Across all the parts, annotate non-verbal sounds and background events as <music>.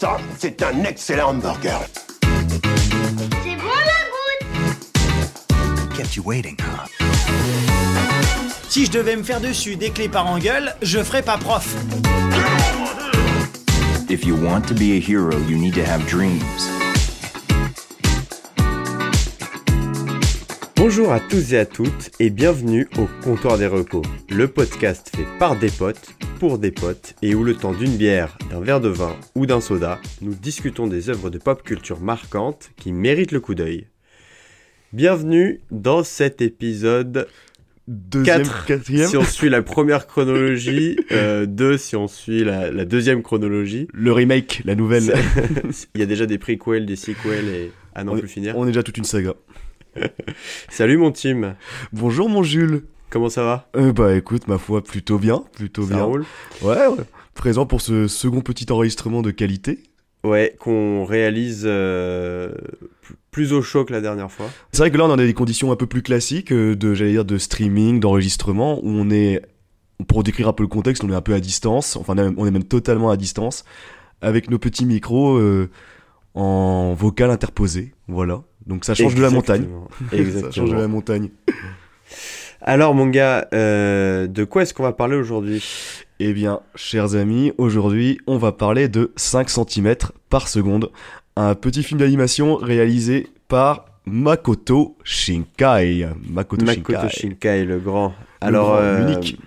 Ça, c'est un excellent hamburger. C'est bon la goutte? Kept you waiting, huh? Si je devais me faire dessus des clés par engueule, je ferais pas prof. If you want to be a hero, you need to have dreams. Bonjour à tous et à toutes et bienvenue au Comptoir des Recos, le podcast fait par des potes, pour des potes et où le temps d'une bière, d'un verre de vin ou d'un soda, nous discutons des œuvres de pop culture marquantes qui méritent le coup d'œil. Bienvenue dans cet épisode Deuxième, 4 quatrième. si on suit la première chronologie, <laughs> 2 si on suit la, la deuxième chronologie. Le remake, la nouvelle. <laughs> Il y a déjà des prequels, des sequels et à n'en plus finir. on est déjà toute une saga. Salut mon team, Bonjour mon Jules. Comment ça va Euh, bah écoute, ma foi, plutôt bien, plutôt Ça bien. roule Ouais, ouais. Présent pour ce second petit enregistrement de qualité. Ouais, qu'on réalise euh, plus au chaud que la dernière fois. C'est vrai que là, on a des conditions un peu plus classiques euh, de, j'allais dire, de streaming, d'enregistrement, où on est, pour décrire un peu le contexte, on est un peu à distance. Enfin, on est même- totalement à distance, avec nos petits micros euh, en vocal interposé. Voilà. Donc ça change de la montagne. Exactement. <laughs> Ça change de la montagne. Alors mon gars, euh, de quoi est-ce qu'on va parler aujourd'hui? Eh bien, chers amis, aujourd'hui, on va parler de 5 cm par seconde, un petit film d'animation réalisé par Makoto Shinkai. Makoto, Makoto Shinkai. Shinkai, le grand. Alors, grand, euh, l'unique.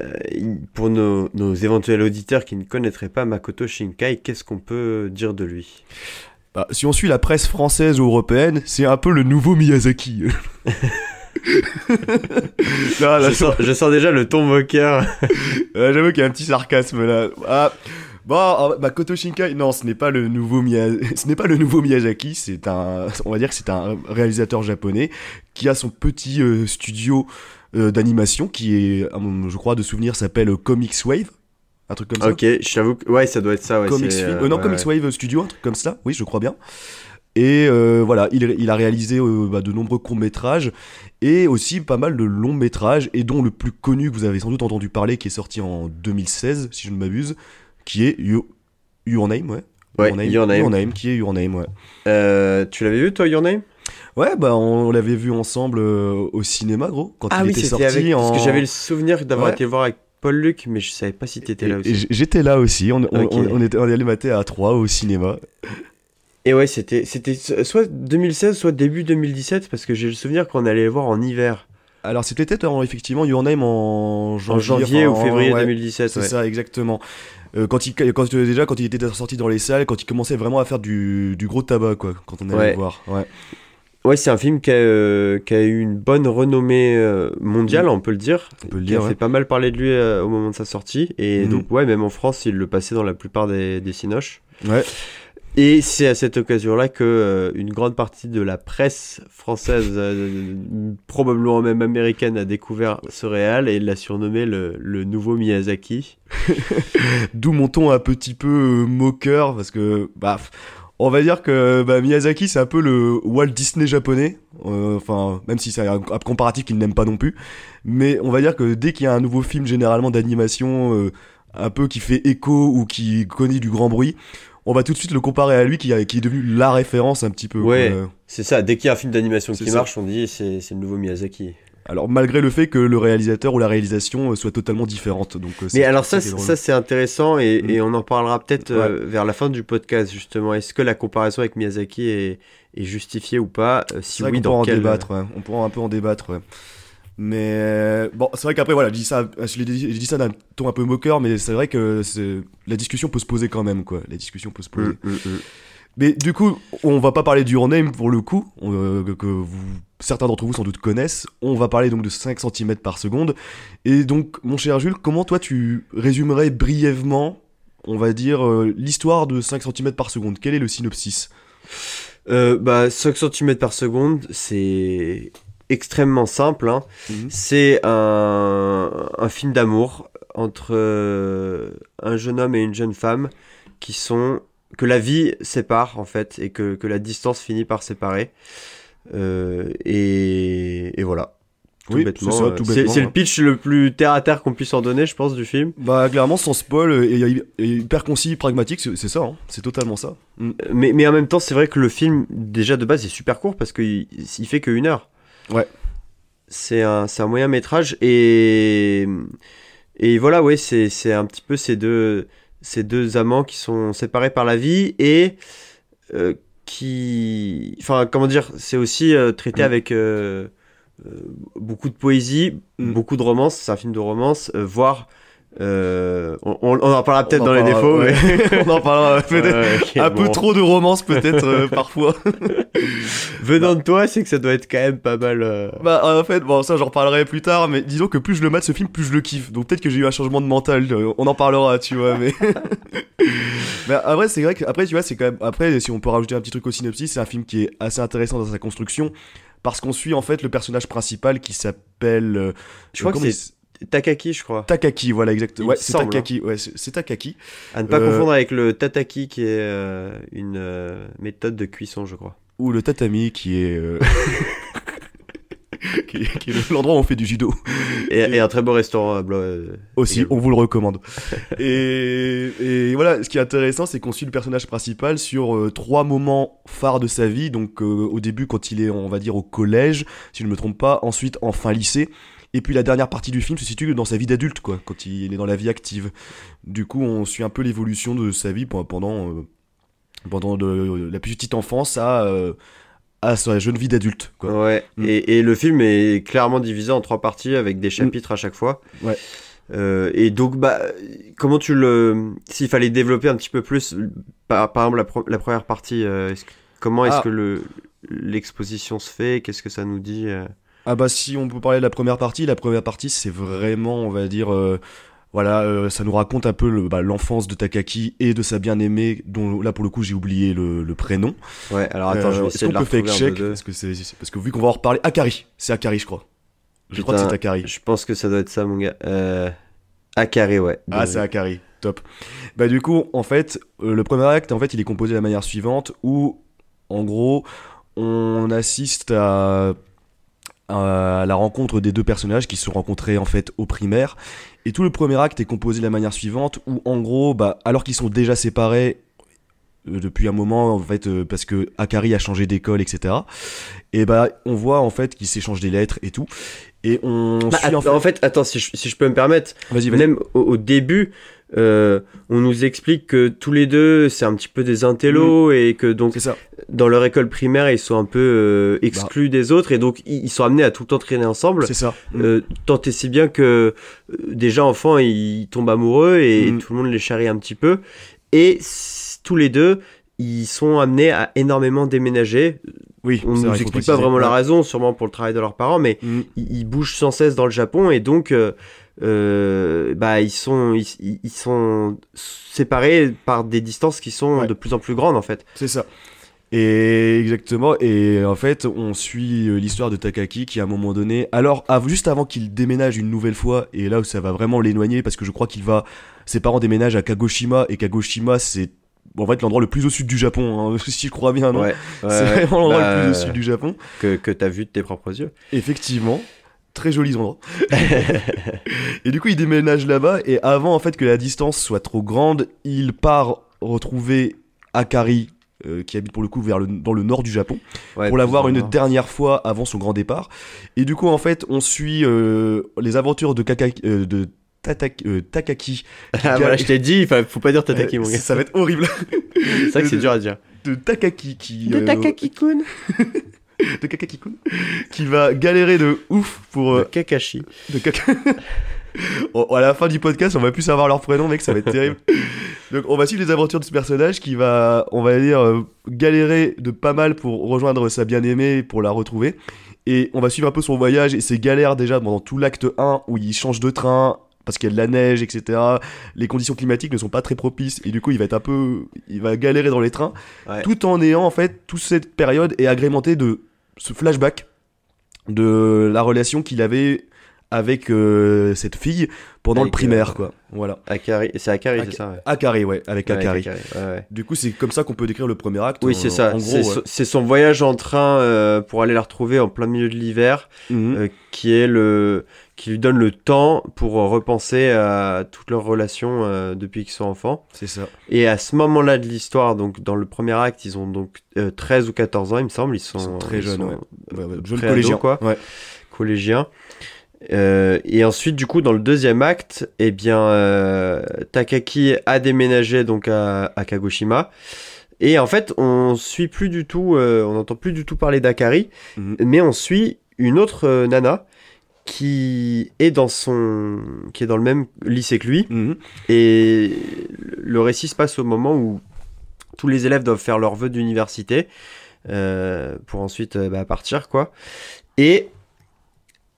euh, il- pour nos, nos éventuels auditeurs qui ne connaîtraient pas Makoto Shinkai, qu'est-ce qu'on peut dire de lui? Bah, si on suit la presse française ou européenne, c'est un peu le nouveau Miyazaki. <laughs> <laughs> Là, je, sens, je sens déjà le ton moqueur. <laughs> Euh, J'avoue qu'il y a un petit sarcasme là. Ah, bon, alors, Makoto Shinkai, non, ce n'est pas le nouveau Miya- <laughs> ce n'est pas le nouveau Miyazaki, c'est un, on va dire que c'est un réalisateur japonais qui a son petit euh, studio euh, d'animation qui est, je crois de souvenir, s'appelle Comics Wave, un truc comme ça. ok, je t'avoue que ouais, ça doit être ça. Ouais, Comics euh, euh, non, ouais, Comics ouais. Wave Studio, un truc comme ça, oui, je crois bien. Et euh, voilà, il, il a réalisé euh, bah, de nombreux courts-métrages et aussi pas mal de longs-métrages, et dont le plus connu que vous avez sans doute entendu parler, qui est sorti en 2016, si je ne m'abuse, qui est Your, Your Name, ouais. Ouais, Your Name, Your Name. Your Name, qui est Your Name, ouais. Euh, tu l'avais vu toi, Your Name? Ouais, bah on, l'avait vu ensemble euh, au cinéma, gros, quand Ah il oui, était c'était sorti avec. en... Parce que j'avais le souvenir d'avoir Ouais. été le voir avec Paul Luc, mais je savais pas si t'étais là aussi. J'étais là aussi, on, on, Ok. on, on était, on est allé mater à 3 au cinéma. Et ouais, c'était c'était soit 2016, soit début 2017, parce que j'ai le souvenir qu'on allait le voir en hiver. Alors c'était peut-être en- effectivement Your Name en janvier, En janvier enfin, ou février ouais, 2017. C'est ouais. ça, exactement. Euh, quand il, quand, euh, déjà, quand il était sorti dans les salles, quand il commençait vraiment à faire du, du gros tabac, quoi, quand on allait Ouais. le voir. Ouais. Ouais, c'est un film qui a, euh, qui a eu une bonne renommée euh, mondiale, on peut le dire. On peut le Qui a dire, fait pas mal parler de lui euh, au moment de sa sortie. Et Mhm. donc, ouais, même en France, il le passait dans la plupart des, des cinoches. Ouais. Et c'est à cette occasion-là que euh, une grande partie de la presse française, euh, probablement même américaine, a découvert ce réal et l'a surnommé le, nouveau Miyazaki. <laughs> D'où mon ton un petit peu euh, moqueur, parce que, bah, on va dire que bah, Miyazaki, c'est un peu le Walt Disney japonais. Euh, Enfin, même si c'est un, comparatif qu'il n'aime pas non plus. Mais on va dire que dès qu'il y a un nouveau film, généralement d'animation, euh, un peu qui fait écho ou qui connaît du grand bruit, on va tout de suite le comparer à lui, qui, a- qui est devenu la référence un petit peu. Ouais. quoi. C'est ça, dès qu'il y a un film d'animation qui ça. marche, on dit c'est c'est le nouveau Miyazaki. Alors malgré le fait que le réalisateur ou la réalisation euh, soit totalement différente. Donc, euh, c'est- Mais alors ça, ça c'est intéressant et, Mm. et on en parlera peut-être euh, vers la fin du podcast justement. Est-ce que la comparaison avec Miyazaki est, est justifiée ou pas? Euh, Si oui, pourra dans en quel... débattre, ouais. on pourra un peu en débattre. ouais. Mais euh, bon, c'est vrai qu'après, voilà, je dis ça, je dit, je dis ça d'un ton un peu moqueur, mais c'est vrai que la discussion peut se poser quand même, quoi. La discussion peut se poser. Mm, mm, mm. Mais du coup, on va pas parler du Your Name pour le coup, euh, que- vous, certains d'entre vous sans doute connaissent. On va parler donc de 5 cm par seconde. Et donc, mon cher Jules, comment toi tu résumerais brièvement, on va dire, euh, l'histoire de 5 cm par seconde? Quel est le synopsis? Bah, 5 cm par seconde, c'est extrêmement simple. hein. Mhm. C'est un, un film d'amour entre euh, un jeune homme et une jeune femme qui sont que la vie sépare en fait et que, que la distance finit par séparer. Euh, et, et voilà. Tout Oui, bêtement. c'est ça, euh, tout c'est bêtement, c'est le pitch le plus terre à terre qu'on puisse en donner, je pense, du film. Bah clairement sans spoil et, et hyper concis, pragmatique, c'est c'est ça, hein. c'est totalement ça. Mm. Mais, mais en même temps, c'est vrai que le film, déjà de base, est super court parce qu'il il fait que une heure. Ouais. C'est un, un moyen métrage et, et voilà, ouais, c'est, un petit peu ces deux, ces deux amants qui sont séparés par la vie et euh, qui. Enfin, comment dire, c'est aussi euh, traité Mm. avec euh, beaucoup de poésie, Mm. beaucoup de romance. C'est un film de romance, voire. Euh, on, en parlera peut-être dans les défauts, ouais. mais. <laughs> On en parlera peut-être. Ouais, un bon. peu trop de romance peut-être euh, parfois. <laughs> Venant de toi, c'est que ça doit être quand même pas mal. euh, Bah en fait, bon ça j'en reparlerai plus tard, mais disons que plus je le mate ce film, plus je le kiffe. Donc peut-être que j'ai eu un changement de mental, on en parlera, tu vois, mais... <laughs> mais après c'est vrai que, après tu vois, c'est quand même... Après si on peut rajouter un petit truc au synopsis, c'est un film qui est assez intéressant dans sa construction, parce qu'on suit en fait le personnage principal qui s'appelle... Je crois que c'est Takaki, je crois. Takaki, voilà exactement. Ouais, c'est hein. Takaki, ouais, c'est Takaki. À ne pas Euh, confondre avec le tataki, qui est euh, une euh, méthode de cuisson, je crois. Ou le tatami qui est... <laughs> qui est, qui est l'endroit où on fait du judo. Et, et un très beau restaurant Aussi, on vous le recommande. et, et voilà, ce qui est intéressant, c'est qu'on suit le personnage principal sur euh, trois moments phares de sa vie. Donc, euh, au début, quand il est, on va dire, au collège, si je ne me trompe pas. Ensuite, en fin lycée. Et puis, la dernière partie du film se situe dans sa vie d'adulte, quoi, quand il est dans la vie active. Du coup, on suit un peu l'évolution de sa vie pe- pendant, euh, pendant de, la petite enfance à, euh, à sa jeune vie d'adulte, quoi. Ouais. Mm. Et, et le film est clairement divisé en trois parties avec des chapitres à chaque fois. Ouais. Euh, et donc, bah, comment tu le. S'il fallait développer un petit peu plus, par, par exemple, la, pro- la première partie, est-ce que- comment est-ce Ah. que le l'exposition se fait? Qu'est-ce que ça nous dit Ah bah si on peut parler de la première partie, la première partie c'est vraiment on va dire euh, voilà euh, ça nous raconte un peu le- bah, l'enfance de Takaki et de sa bien-aimée dont là pour le coup j'ai oublié le, le prénom. Ouais, alors attends, je Euh, vais Est-ce essayer de qu'on la peut fake check peu de- parce que c'est parce que vu qu'on va en reparler Akari, c'est Akari je crois. Je crois que c'est Akari. Je pense que ça doit être ça, mon gars. Euh... Carré, ouais. Ah, De- c'est Akari, top. Bah du coup, en fait, euh, le premier acte, en fait, il est composé de la manière suivante, où, en gros, on assiste à, à la rencontre des deux personnages qui se sont rencontrés en fait au primaire, et tout le premier acte est composé de la manière suivante, où en gros, bah, alors qu'ils sont déjà séparés euh, depuis un moment, en fait, euh, parce que Akari a changé d'école, etc. Et bah, on voit en fait qu'ils s'échangent des lettres et tout, et on Bah, suit en att- en fait, attends, si je, si je peux me permettre, Vas-y, vas-y. même au, au début, euh, on nous explique que tous les deux, c'est un petit peu des intellos et que donc ça. dans leur école primaire, ils sont un peu euh, exclus des autres et donc ils, sont amenés à tout le temps traîner ensemble. C'est ça. Euh, tant et si bien que déjà enfants, ils tombent amoureux et Mm. tout le monde les charrie un petit peu. Et tous les deux, ils sont amenés à énormément déménager. Oui. On c'est nous explique pas vraiment la raison, sûrement pour le travail de leurs parents, mais Mm. ils, ils bougent sans cesse dans le Japon et donc euh, bah ils sont ils, ils sont séparés par des distances qui sont Ouais. de plus en plus grandes en fait. C'est ça. Et exactement. Et en fait, on suit euh, l'histoire de Takaki qui, à un moment donné, alors juste avant qu'il déménage une nouvelle fois, et là où ça va vraiment l'éloigner, parce que je crois qu'il va, ses parents déménagent à Kagoshima, et Kagoshima, c'est en fait l'endroit le plus au sud du Japon, hein, <laughs> si je crois bien, non? Ouais, C'est vraiment l'endroit bah, le plus au sud du Japon. que que t'as vu de tes propres yeux. Effectivement. Très joli endroit. <laughs> et du coup, il déménage là-bas, et avant en fait que la distance soit trop grande, il part retrouver Akari, euh, qui habite pour le coup vers le, dans le nord du Japon, Ouais, pour la voir une dernière fois avant son grand départ. Et du coup, en fait, on suit euh, les aventures de, Kakaki, euh, de euh, Takaki. <laughs> Ah, voilà, je t'ai dit, il faut faut pas dire Tataki Euh, mon gars. ça va être horrible. <laughs> C'est vrai que c'est dur à dire. de Takaki qui. De euh, Takaki-kun. <laughs> de Kakaki-kun, qui va galérer de ouf pour. De euh, Kakashi. de Kaka- <laughs> à la fin du podcast, on va plus savoir leur prénom, mec, ça va être terrible. <laughs> Donc, on va suivre les aventures de ce personnage qui va, on va dire, euh, galérer de pas mal pour rejoindre sa bien-aimée, pour la retrouver. Et on va suivre un peu son voyage et ses galères déjà pendant tout l'acte 1 où il change de train parce qu'il y a de la neige, etc. Les conditions climatiques ne sont pas très propices et du coup, il va être un peu, il va galérer dans les trains, Ouais. tout en ayant en fait toute cette période est agrémentée de ce flashback de la relation qu'il avait avec euh, cette fille pendant Avec, le primaire, euh, quoi. Voilà. Akari, c'est Akari, Ak- c'est ça ouais. Akari, ouais, avec Ouais, Akari. Akari, ouais. Du coup, c'est comme ça qu'on peut décrire le premier acte. Oui, c'est ça. C'est, son voyage en train euh, pour aller la retrouver en plein milieu de l'hiver, Mhm. qui est le, qui lui donne le temps pour repenser à toutes leurs relations euh, depuis qu'ils sont enfants. C'est ça. Et à ce moment-là de l'histoire, donc dans le premier acte, ils ont donc euh, 13 ou 14 ans, il me semble. Ils sont, Ils sont très jeunes, sont ouais. Ouais, ouais, jeune pré-ados, collégien, quoi. Ouais. collégiens. Euh, et ensuite, du coup, dans le deuxième acte, eh bien, euh, Takaki a déménagé donc à, à Kagoshima. Et en fait, on suit plus du tout, euh, on n'entend plus du tout parler d'Akari, Mhm. mais on suit une autre nana qui est dans son, qui est dans le même lycée que lui. Mhm. Et le récit se passe au moment où tous les élèves doivent faire leur vœu d'université pour ensuite bah, partir, quoi. Et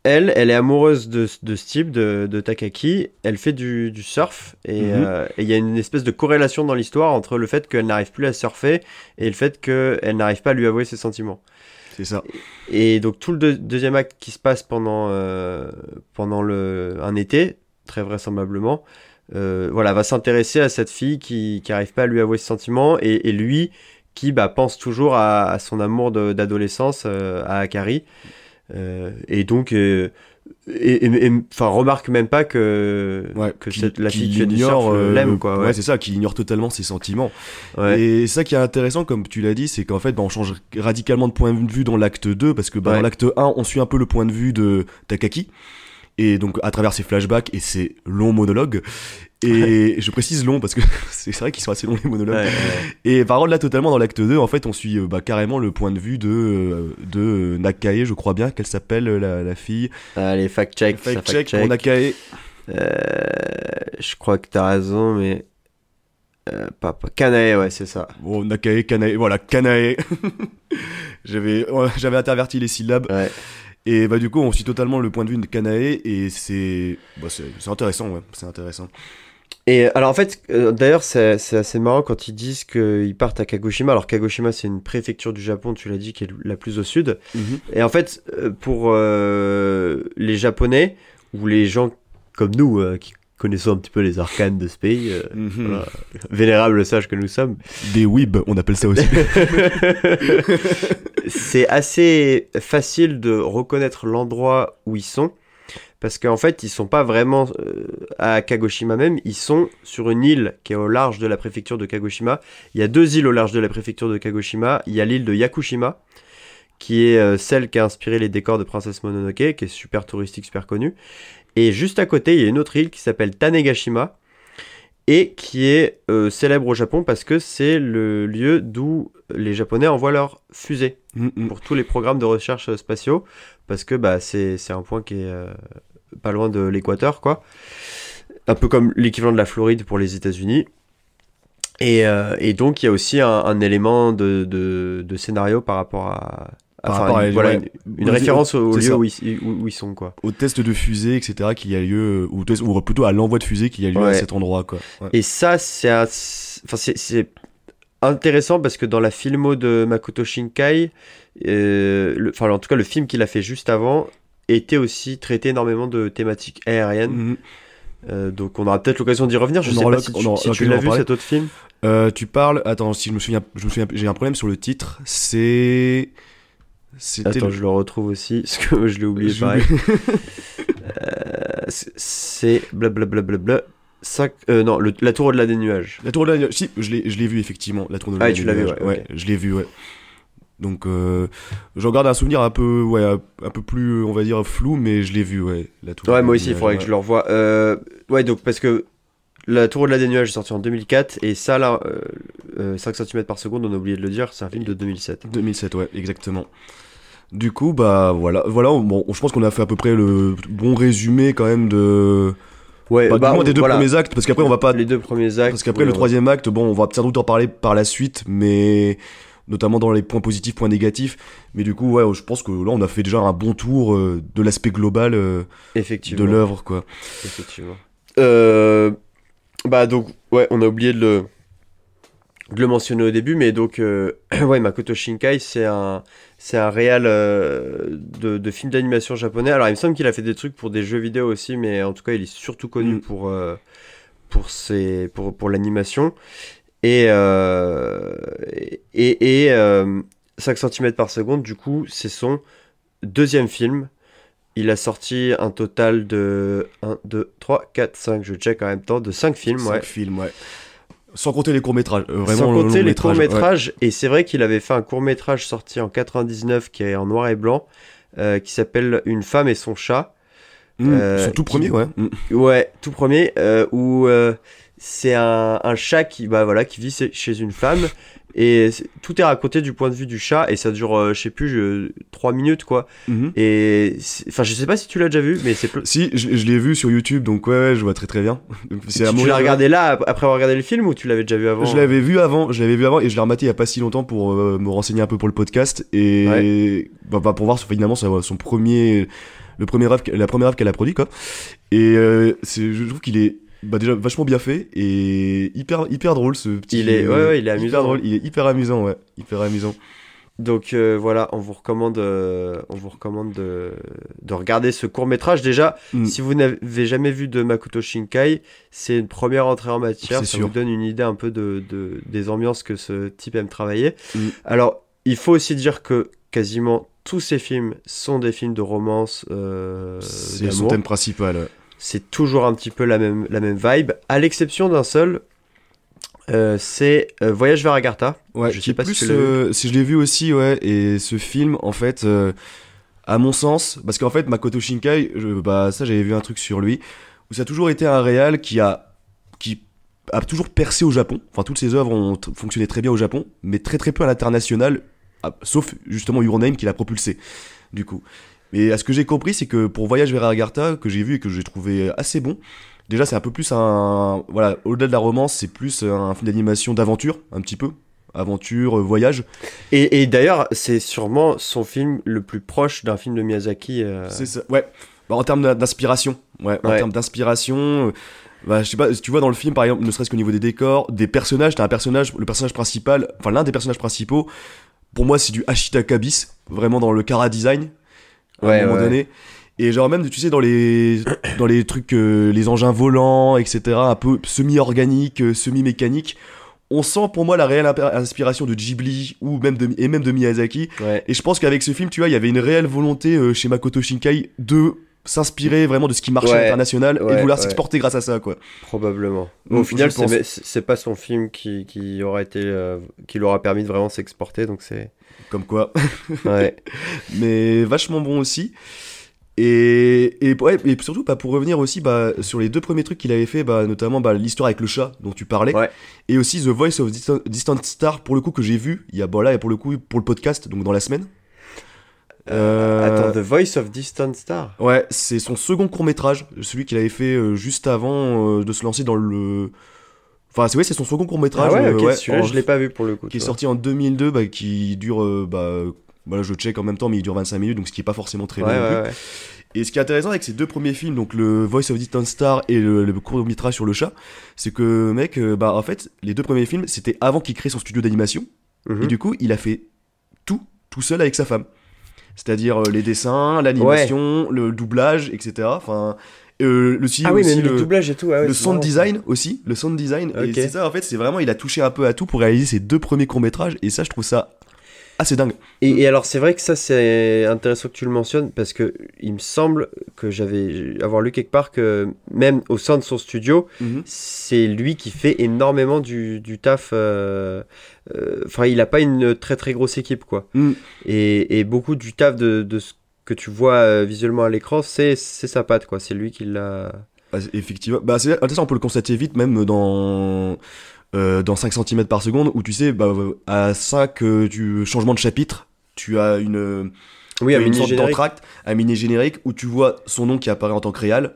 elle, elle est amoureuse de, de ce type, de, de Takaki. Elle fait du, du surf. Et Mhm. euh, et il y a une espèce de corrélation dans l'histoire entre le fait qu'elle n'arrive plus à surfer et le fait qu'elle n'arrive pas à lui avouer ses sentiments. C'est ça. Et donc tout le deux- deuxième acte qui se passe pendant, euh, pendant le, un été, très vraisemblablement, euh, voilà, va s'intéresser à cette fille qui n'arrive pas à lui avouer ses sentiments et, et lui qui bah, pense toujours à, à son amour d'adolescence, à Akari. Euh, et donc, euh, et, et- enfin, remarque même pas que, Ouais, que qui- cette- la fille qui fait du surf euh, l'aime, quoi. Ouais, Ouais. c'est ça, qui ignore totalement ses sentiments. Ouais. Et ça qui est intéressant, comme tu l'as dit, c'est qu'en fait, bah, on change radicalement de point de vue dans l'acte 2, parce que bah, dans l'acte 1, on suit un peu le point de vue de Takaki, et donc à travers ses flashbacks et ses longs monologues. Et je précise long parce que <laughs> c'est vrai qu'ils sont assez longs les monologues. Ouais, ouais. Et par contre là totalement dans l'acte 2 en fait on suit euh, bah, carrément le point de vue de, euh, de Nakae je crois bien qu'elle s'appelle euh, la, la fille. Allez, fact-check. ça Fact check fact-check. pour Nakae. Euh, je crois que t'as raison, mais. Euh, pas- Kanae, ouais, c'est ça. Bon Nakae, Kanae, voilà Kanae. <laughs> j'avais interverti les syllabes. Ouais. Et bah du coup on suit totalement le point de vue de Kanae et c'est bah, c'est intéressant ouais c'est intéressant. Et alors en fait, euh, d'ailleurs, c'est c'est assez marrant quand ils disent qu'ils partent à Kagoshima. Alors Kagoshima, c'est une préfecture du Japon, tu l'as dit, qui est la plus au sud. Et en fait, euh, pour euh, les Japonais, ou les gens comme nous, euh, qui connaissons un petit peu les arcanes de ce pays, euh, Mhm. voilà, vénérables sages que nous sommes, Des weebs on appelle ça aussi. <laughs> <laughs> c'est assez facile de reconnaître l'endroit où ils sont. Parce qu'en fait, ils sont pas vraiment euh, à Kagoshima même, ils sont sur une île qui est au large de la préfecture de Kagoshima. Il y a deux îles au large de la préfecture de Kagoshima. Il y a l'île de Yakushima, qui est euh, celle qui a inspiré les décors de Princesse Mononoke, qui est super touristique, super connue. Et juste à côté, il y a une autre île qui s'appelle Tanegashima, et qui est euh, célèbre au Japon parce que c'est le lieu d'où les Japonais envoient leurs fusées Mhm. pour tous les programmes de recherche spatiaux, parce que bah, c'est c'est un point qui est euh, pas loin de l'équateur, quoi. Un peu comme l'équivalent de la Floride pour les États-Unis. Et, euh, et donc, il y a aussi un, un élément de, de, de scénario par rapport à. Par enfin, rapport à- une, voilà, ouais. une, référence au lieu où ils, où, où ils sont, quoi. Au test de fusée etc qu'il y a lieu ou, test- ou plutôt à l'envoi de fusée qu'il y a lieu à cet endroit quoi. Ouais. Et ça, c'est enfin, intéressant parce que dans la filmo de Makoto Shinkai, euh, le- enfin, en tout cas, le film qu'il a fait juste avant était aussi traité énormément de thématiques aériennes. Mhm. Euh, donc, on aura peut-être l'occasion d'y revenir. Je On sais pas si tu, si tu l'as vu cet autre film. Euh, tu parles. Attends, si je me souviens, je me souviens, j'ai un problème sur le titre. C'est. Attends, le- je le retrouve aussi <laughs> parce que je l'ai oublié pareil. Euh, c'est- blablabla. Euh, non, le- la tour de la des nuages. La tour de la. Si, je l'ai, vu effectivement. La tour de la Ah, tu l'as vu, ouais, je l'ai vu, ouais. Donc, euh, j'en garde un souvenir un peu, ouais, un peu plus, on va dire, flou, mais je l'ai vu, ouais. La tour Ouais, moi aussi, il faudrait ouais. que je le revoie. Euh, ouais, donc parce que la tour de la des nuages est sortie en 2004 et ça, là, euh, euh, 5 cm par seconde, on a oublié de le dire, c'est un film de 2007. 2007, ouais, exactement. Du coup, bah voilà, voilà. Bon, je pense qu'on a fait à peu près le bon résumé quand même de. Ouais, Bah, moins des deux voilà. premiers actes, parce qu'après on va pas. Les deux premiers actes. Parce qu'après le troisième acte, bon, on va sans doute en parler par la suite, mais notamment dans les points positifs, points négatifs. Mais du coup, ouais, je pense que là, on a fait déjà un bon tour euh, de l'aspect global euh, Effectivement. de l'œuvre, quoi. Effectivement. Euh, bah donc, ouais, on a oublié de le, de le mentionner au début, mais donc, <clears throat> ouais, Makoto Shinkai, c'est un, c'est un réal de, de films d'animation japonais. Alors, il me semble qu'il a fait des trucs pour des jeux vidéo aussi, mais en tout cas, il est surtout connu Mm. pour, pour, ses, pour, pour l'animation. Et, euh, et, et euh, 5 cm par seconde, du coup, c'est son deuxième film. Il a sorti un total de 1, 2, 3, 4, 5, je check en même temps, de 5 films, Cinq ouais. films, ouais. Sans compter les courts-métrages. euh, vraiment Sans compter les courts-métrages. Et c'est vrai qu'il avait fait un court-métrage sorti en 99 qui est en noir et blanc, euh, qui s'appelle Une femme et son chat. ouais. Mm, Euh, Son tout qui- premier, ouais. Mm. Ouais, tout premier, euh, où c'est un, un chat qui, bah, voilà, qui vit chez- une femme. Et tout est raconté du point de vue du chat. Et ça dure, euh, je sais plus, je, 3 minutes, quoi. Mhm. Et enfin, je sais pas si tu l'as déjà vu, mais c'est. Si, je, je l'ai vu sur YouTube, donc ouais, ouais, je vois très très bien. Donc, Tu, l'as regardé là ap- après avoir regardé le film ou tu l'avais déjà vu avant Je l'avais vu avant, je l'avais vu avant et je l'ai rematé il y a pas si longtemps pour euh, me renseigner un peu pour le podcast et bah, bah, pour voir finalement son, son premier le premier rêve la première rêve qu'elle a produit quoi. Et euh, je trouve qu'il est bah déjà vachement bien fait et hyper hyper drôle ce petit Il est- ouais, ouais, il est amusant. drôle, il est hyper amusant ouais, hyper amusant. Donc euh, voilà, on vous recommande, euh, on vous recommande de, de regarder ce court métrage. Déjà, Mm. si vous n'avez jamais vu de Makoto Shinkai, c'est une première entrée en matière. Ça sûr. vous donne une idée un peu de, de- des ambiances que ce type aime travailler. Mm. Alors, il faut aussi dire que quasiment tous ces films sont des films de romance. Euh, C'est son thème principal. C'est toujours un petit peu la même, la même vibe, à l'exception d'un seul. euh, c'est euh, Voyage vers Agartha. Ouais, Je sais pas plus, euh, si je l'ai vu aussi, ouais. Et ce film, en fait, à mon sens, parce qu'en fait, Makoto Shinkai, je- bah ça, j'avais vu un truc sur lui, où ça a toujours été un réal qui a, qui a toujours percé au Japon. Enfin, toutes ses œuvres ont fonctionné très bien au Japon, mais très très peu à l'international, sauf justement Your Name qui l'a propulsé, du coup. Mais à ce que j'ai compris, c'est que pour Voyage vers Agartha, que j'ai vu et que j'ai trouvé assez bon, déjà c'est un peu plus un, voilà, au-delà de la romance, c'est plus un film d'animation d'aventure, un petit peu, aventure, euh, voyage. Et, et d'ailleurs, c'est sûrement son film le plus proche d'un film de Miyazaki. euh, C'est ça. Ouais. Bah, en termes d'in- d'inspiration. Ouais. En Ouais. termes d'inspiration. euh, Bah, je sais pas, tu vois dans le film par exemple, ne serait-ce qu'au niveau des décors, des personnages, t'as un personnage, le personnage principal, enfin l'un des personnages principaux, pour moi c'est du Ashitaka bis, vraiment dans le Kara design, à Ouais, un moment ouais. donné. Et genre même, tu sais, dans les, <coughs> dans les trucs, euh, les engins volants, etc., un peu semi-organique, euh, semi-mécanique, on sent pour moi la réelle inspiration de Ghibli ou même de, et même de Miyazaki. ouais. Et je pense qu'avec ce film, tu vois, il y avait une réelle volonté euh, chez Makoto Shinkai de s'inspirer vraiment de ce qui marchait à Ouais, l'international et ouais, vouloir ouais. s'exporter grâce à ça, quoi. Probablement. Au final, pense. c'est c'est pas son film qui, qui aura été, euh, qui l'aura permis de vraiment s'exporter, donc c'est. Comme quoi. <laughs> Ouais. Mais vachement bon aussi. Et, et, ouais, et surtout, bah, pour revenir aussi bah, sur les deux premiers trucs qu'il avait fait, bah, notamment bah, l'histoire avec le chat dont tu parlais, Ouais. et aussi The Voice of Distant, Distant Star, pour le coup, que j'ai vu, il y a, bon, là, et pour le coup, pour le podcast, donc dans la semaine. Euh, Attends, The Voice of Distant Star. Ouais, c'est son second court métrage, celui qu'il avait fait euh, juste avant euh, de se lancer dans le. Enfin, c'est ouais, c'est son second court métrage. Ah ouais, ok, ouais, celui-là, en- je l'ai pas vu pour le coup. Qui est sorti en 2002, bah, qui dure. euh, bah, voilà, je check en même temps, mais il dure 25 minutes, donc ce qui est pas forcément très long. Ouais, plus. ouais. Et ce qui est intéressant avec ces deux premiers films, donc le Voice of Distant Star et le, le court métrage sur le chat, c'est que mec, bah en fait, les deux premiers films, c'était avant qu'il crée son studio d'animation. Mhm. Et du coup, il a fait tout, tout seul avec sa femme. C'est-à-dire euh, les dessins, l'animation, le doublage, etc. Enfin, euh, le Ah oui, aussi mais le, le doublage et tout. ouais, ouais, le sound design aussi, le sound design. Et c'est ça, en fait, c'est vraiment, il a touché un peu à tout pour réaliser ses deux premiers courts métrages. Et ça, je trouve ça assez dingue. Et, et alors, c'est vrai que ça, c'est intéressant que tu le mentionnes parce que il me semble que j'avais avoir lu quelque part que même au sein de son studio, c'est lui qui fait énormément du, du taf. euh, euh, Enfin, il a pas une très très grosse équipe, quoi. Mm. Et, et beaucoup du taf de, de ce que tu vois euh, visuellement à l'écran, c'est c'est sa patte, quoi. C'est lui qui l'a. Bah, c'est- effectivement. Bah, c'est, ça, on peut le constater vite, même dans, euh, dans 5 cm par seconde, où tu sais, bah, à 5 euh, du changement de chapitre, tu as une, Oui, un une sorte d'entracte, un mini générique, où tu vois son nom qui apparaît en tant que réal,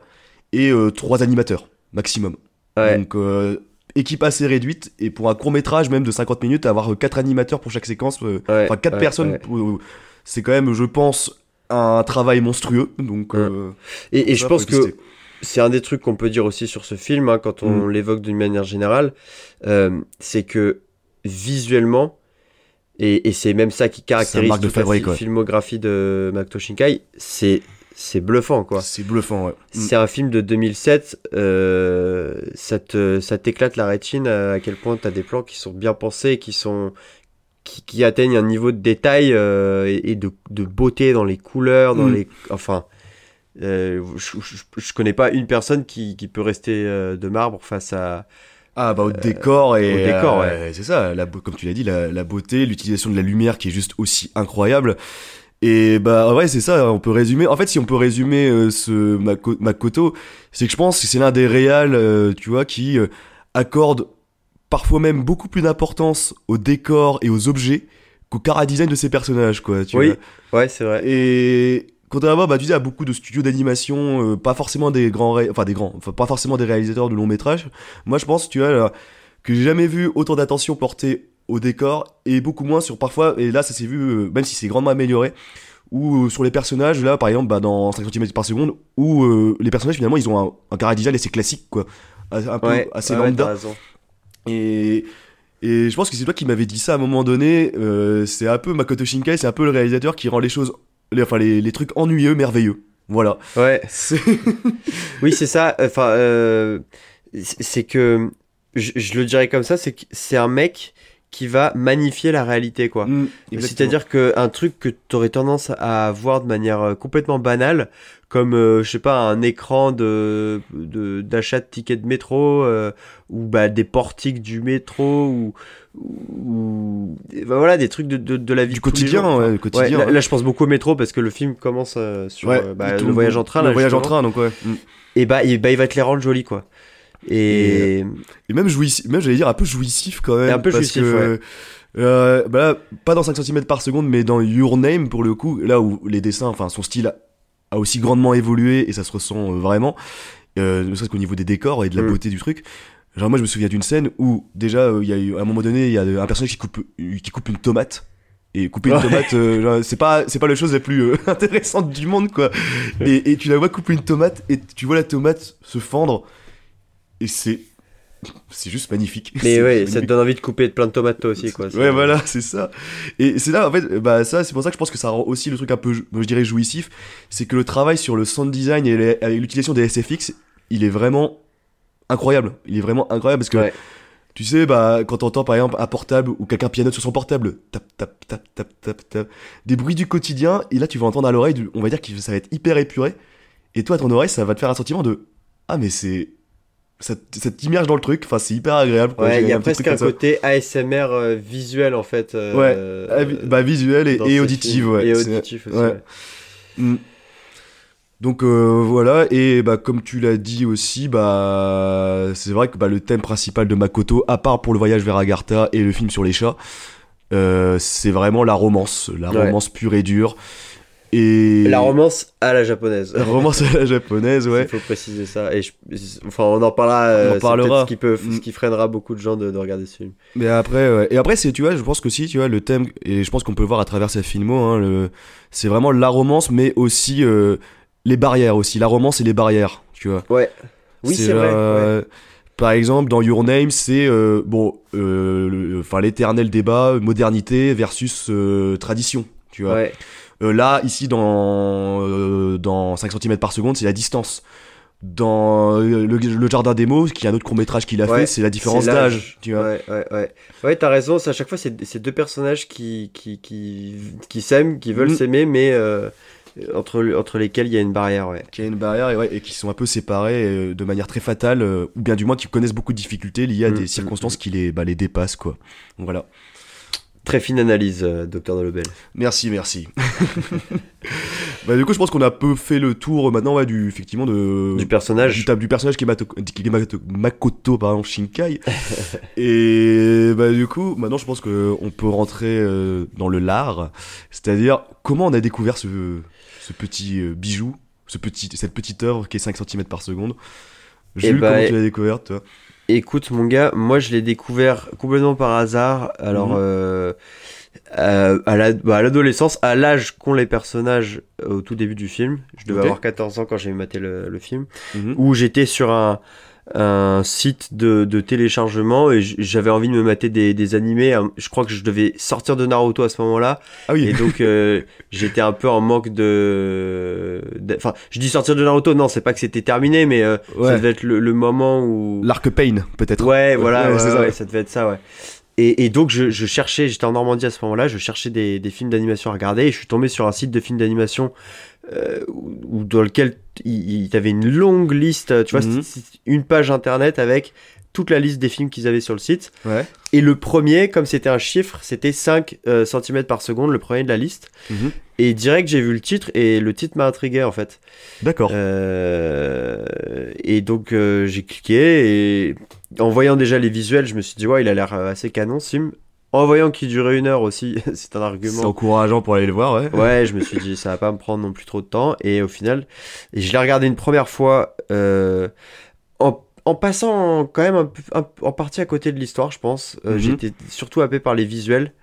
et euh, trois animateurs, maximum. Ouais. Donc, euh, équipe assez réduite, et pour un court métrage, même de 50 minutes, avoir 4 animateurs pour chaque séquence, euh, Ouais, enfin 4 ouais, personnes, euh, c'est quand même, je pense, un travail monstrueux. Donc, euh, Et, et je pense que exister. C'est un des trucs qu'on peut dire aussi sur ce film, hein, quand on Mm. l'évoque d'une manière générale, euh, c'est que visuellement, et, et c'est même ça qui caractérise de la ouais. filmographie de Makoto Shinkai, c'est c'est bluffant quoi. C'est bluffant, ouais. Mm. C'est un film de 2007, euh, ça te ça t'éclate la rétine à quel point t'as des plans qui sont bien pensés, qui sont qui, qui atteignent un niveau de détail euh, et, et de, de beauté dans les couleurs, dans Mm. les enfin euh, je, je, je connais pas une personne qui, qui peut rester euh, de marbre face à Ah bah au décor et au décor, euh, c'est ça, la, comme tu l'as dit, la, la beauté, l'utilisation de la lumière qui est juste aussi incroyable. Et bah ouais c'est ça, on peut résumer. En fait si on peut résumer euh, ce Mako- Makoto, c'est que je pense que c'est l'un des réals, euh, tu vois, qui euh, accorde parfois même beaucoup plus d'importance au décor et aux objets qu'au cara design de ses personnages quoi. Tu Oui. vois. ouais c'est vrai Et contrairement, bah, tu sais, à beaucoup de studios d'animation, euh, pas forcément des grands, enfin des grands, enfin pas forcément des réalisateurs de longs métrages. Moi, je pense, tu vois, là, que j'ai jamais vu autant d'attention portée au décor et beaucoup moins sur parfois. Et là, ça s'est vu, euh, même si c'est grandement amélioré. Ou euh, sur les personnages, là, par exemple, bah, dans 5 cm par seconde, où euh, les personnages finalement, ils ont un, un cara design assez classique, quoi, Un- peu ouais assez ouais, lambda. Et, et je pense que c'est toi qui m'avais dit ça à un moment donné. euh, c'est un peu Makoto Shinkai, c'est un peu le réalisateur qui rend les choses, les, enfin les, les trucs ennuyeux, merveilleux. Voilà. ouais <laughs> Oui, c'est ça. Enfin, euh, c'est que je, je le dirais comme ça, c'est que c'est un mec qui va magnifier la réalité, quoi. Mm. C'est-à-dire qu'un truc que tu aurais tendance à voir de manière euh, complètement banale, comme, euh, je sais pas, un écran de d'achat de, tickets de métro, euh, ou bah, des portiques du métro, ou, ou bah, voilà, des trucs de, de, de la vie du quotidien, jours. ouais, le Ouais, quotidien. là, je pense beaucoup au métro parce que le film commence euh, sur Ouais, bah, le voyage en train. Le là, voyage en train, donc ouais. Mm. Et bah, il, bah, il va te les rendre jolis, quoi. Et, Et même jouissif, même j'allais dire un peu jouissif quand même. Et un peu parce jouissif, que, euh, bah là, pas dans 5 cm par seconde, mais dans Your Name pour le coup, là où les dessins, enfin son style a, aussi grandement évolué et ça se ressent euh, vraiment, euh, ne serait-ce qu'au niveau des décors et de la Mm. beauté du truc. Genre moi je me souviens d'une scène où déjà euh, il y a eu à un moment donné il y a un personnage qui coupe qui coupe une tomate et couper une Ouais. tomate euh, c'est pas c'est pas la chose la plus euh, <laughs> intéressante du monde quoi et, et tu la vois couper une tomate et tu vois la tomate se fendre et c'est c'est juste magnifique mais ouais, magnifique. ça te donne envie de couper plein de tomates toi aussi, quoi. Ouais, voilà, c'est ça. Et c'est là, en fait, bah, ça, c'est pour ça que je pense que ça rend aussi le truc un peu, je dirais, jouissif. C'est que le travail sur le sound design et les- avec l'utilisation des SFX, il est vraiment incroyable. Il est vraiment incroyable parce que, Ouais. tu sais, bah, quand t'entends par exemple un portable ou quelqu'un pianote sur son portable, tap, tap, tap, tap, tap, tap, des bruits du quotidien, et là, tu vas entendre à l'oreille, on va dire que ça va être hyper épuré. Et toi, à ton oreille, ça va te faire un sentiment de, ah, mais c'est, ça, t- ça t'immerge dans le truc, enfin, c'est hyper agréable. quoi. Ouais, J'ai il y a un presque un côté ASMR euh, visuel en fait. euh, Ouais, euh, Ah, bah, visuel et, auditif, ouais. Et auditif aussi. ouais. Mm. Donc voilà, et bah comme tu l'as dit aussi, bah c'est vrai que bah, le thème principal de Makoto, à part pour le voyage vers Agartha et le film sur les chats, c'est vraiment la romance, la Ouais. romance pure et dure. Et La romance à la japonaise. la romance à la japonaise, <laughs> ouais. Il faut préciser ça. Et je- enfin, on en parlera. euh, en c'est parlera. Ce qui, peut, Mm. ce qui freinera beaucoup de gens de, de regarder ce film. Mais après, ouais. et après c'est tu vois, je pense que si tu vois le thème et je pense qu'on peut le voir à travers sa filmo, hein, le... c'est vraiment la romance, mais aussi euh, les barrières aussi, la romance et les barrières, tu vois. Ouais. Oui, c'est vrai. euh, ouais. Par exemple, dans Your Name, c'est euh, bon, euh, enfin l'éternel débat modernité versus euh, tradition, tu vois. Ouais. Euh, là, ici, dans euh, dans 5 cm par seconde, c'est la distance. Dans euh, le, le jardin des mots, qui est un autre court métrage qu'il a Ouais, fait, c'est la différence d'âge, tu vois. Ouais, ouais, ouais. Ouais, t'as raison. c'est À chaque fois, c'est deux personnages qui, qui, qui, qui s'aiment, qui veulent Mm. s'aimer, mais euh, entre, entre lesquels il y a une barrière, ouais. Qui a une barrière et, ouais, et qui sont un peu séparés euh, de manière très fatale, euh, ou bien du moins qui connaissent beaucoup de difficultés liées à Mm, des mm, circonstances qui les, bah, les dépassent, quoi. Voilà. Très fine analyse, euh, docteur Delobel. Merci, merci. <laughs> bah, du coup, je pense qu'on a peu fait le tour euh, maintenant, ouais, du, effectivement, de, Du personnage. du, du personnage qui est, Mato- qui est Mato- Makoto, pardon, Shinkai. <laughs> Et bah, du coup, maintenant, je pense qu'on peut rentrer euh, dans le lard. C'est-à-dire, comment on a découvert ce, ce petit euh, bijou, ce petit, cette petite œuvre qui est 5 cm par seconde? Jules, bah, comment tu l'as découverte, toi? Écoute, mon gars, moi je l'ai découvert complètement par hasard. Alors, Mhm. euh, euh, à la- bah, à l'adolescence, à l'âge qu'ont les personnages euh, au tout début du film, je devais avoir 14 ans quand j'ai maté le, le film, Mhm. où j'étais sur un, un site de, de téléchargement et j'avais envie de me mater des, des animés. hein. Je crois que je devais sortir de Naruto à ce moment-là. Ah oui. Et donc, euh, <laughs> j'étais un peu en manque de. Enfin, je dis sortir de Naruto, non, c'est pas que c'était terminé, mais euh, ça devait être le, le moment où. L'arc Pain, peut-être. Ouais, voilà, Ouais, ouais, c'est ça. ouais, ça devait être ça, ouais. Et, et donc, je, je cherchais, j'étais en Normandie à ce moment-là, je cherchais des, des films d'animation à regarder et je suis tombé sur un site de films d'animation euh, où, où- dans lequel il, il avait une longue liste, tu vois, c'est une page internet avec toute la liste des films qu'ils avaient sur le site. Ouais. Et le premier, comme c'était un chiffre, c'était 5 cm par seconde, le premier de la liste. Mhm. Et direct, j'ai vu le titre et le titre m'a intrigué en fait. D'accord. Euh, et donc euh, j'ai cliqué et en voyant déjà les visuels, je me suis dit ouais, il a l'air euh, assez canon film. En voyant qu'il durait une heure aussi, <laughs> c'est un C'est argument. encourageant pour aller le voir, ouais. Ouais, je me suis dit ça va pas me prendre non plus trop de temps et au final, et je l'ai regardé une première fois euh, en, en passant quand même un peu, un- en partie à côté de l'histoire, je pense. Euh, Mhm. J'étais surtout happé par les visuels.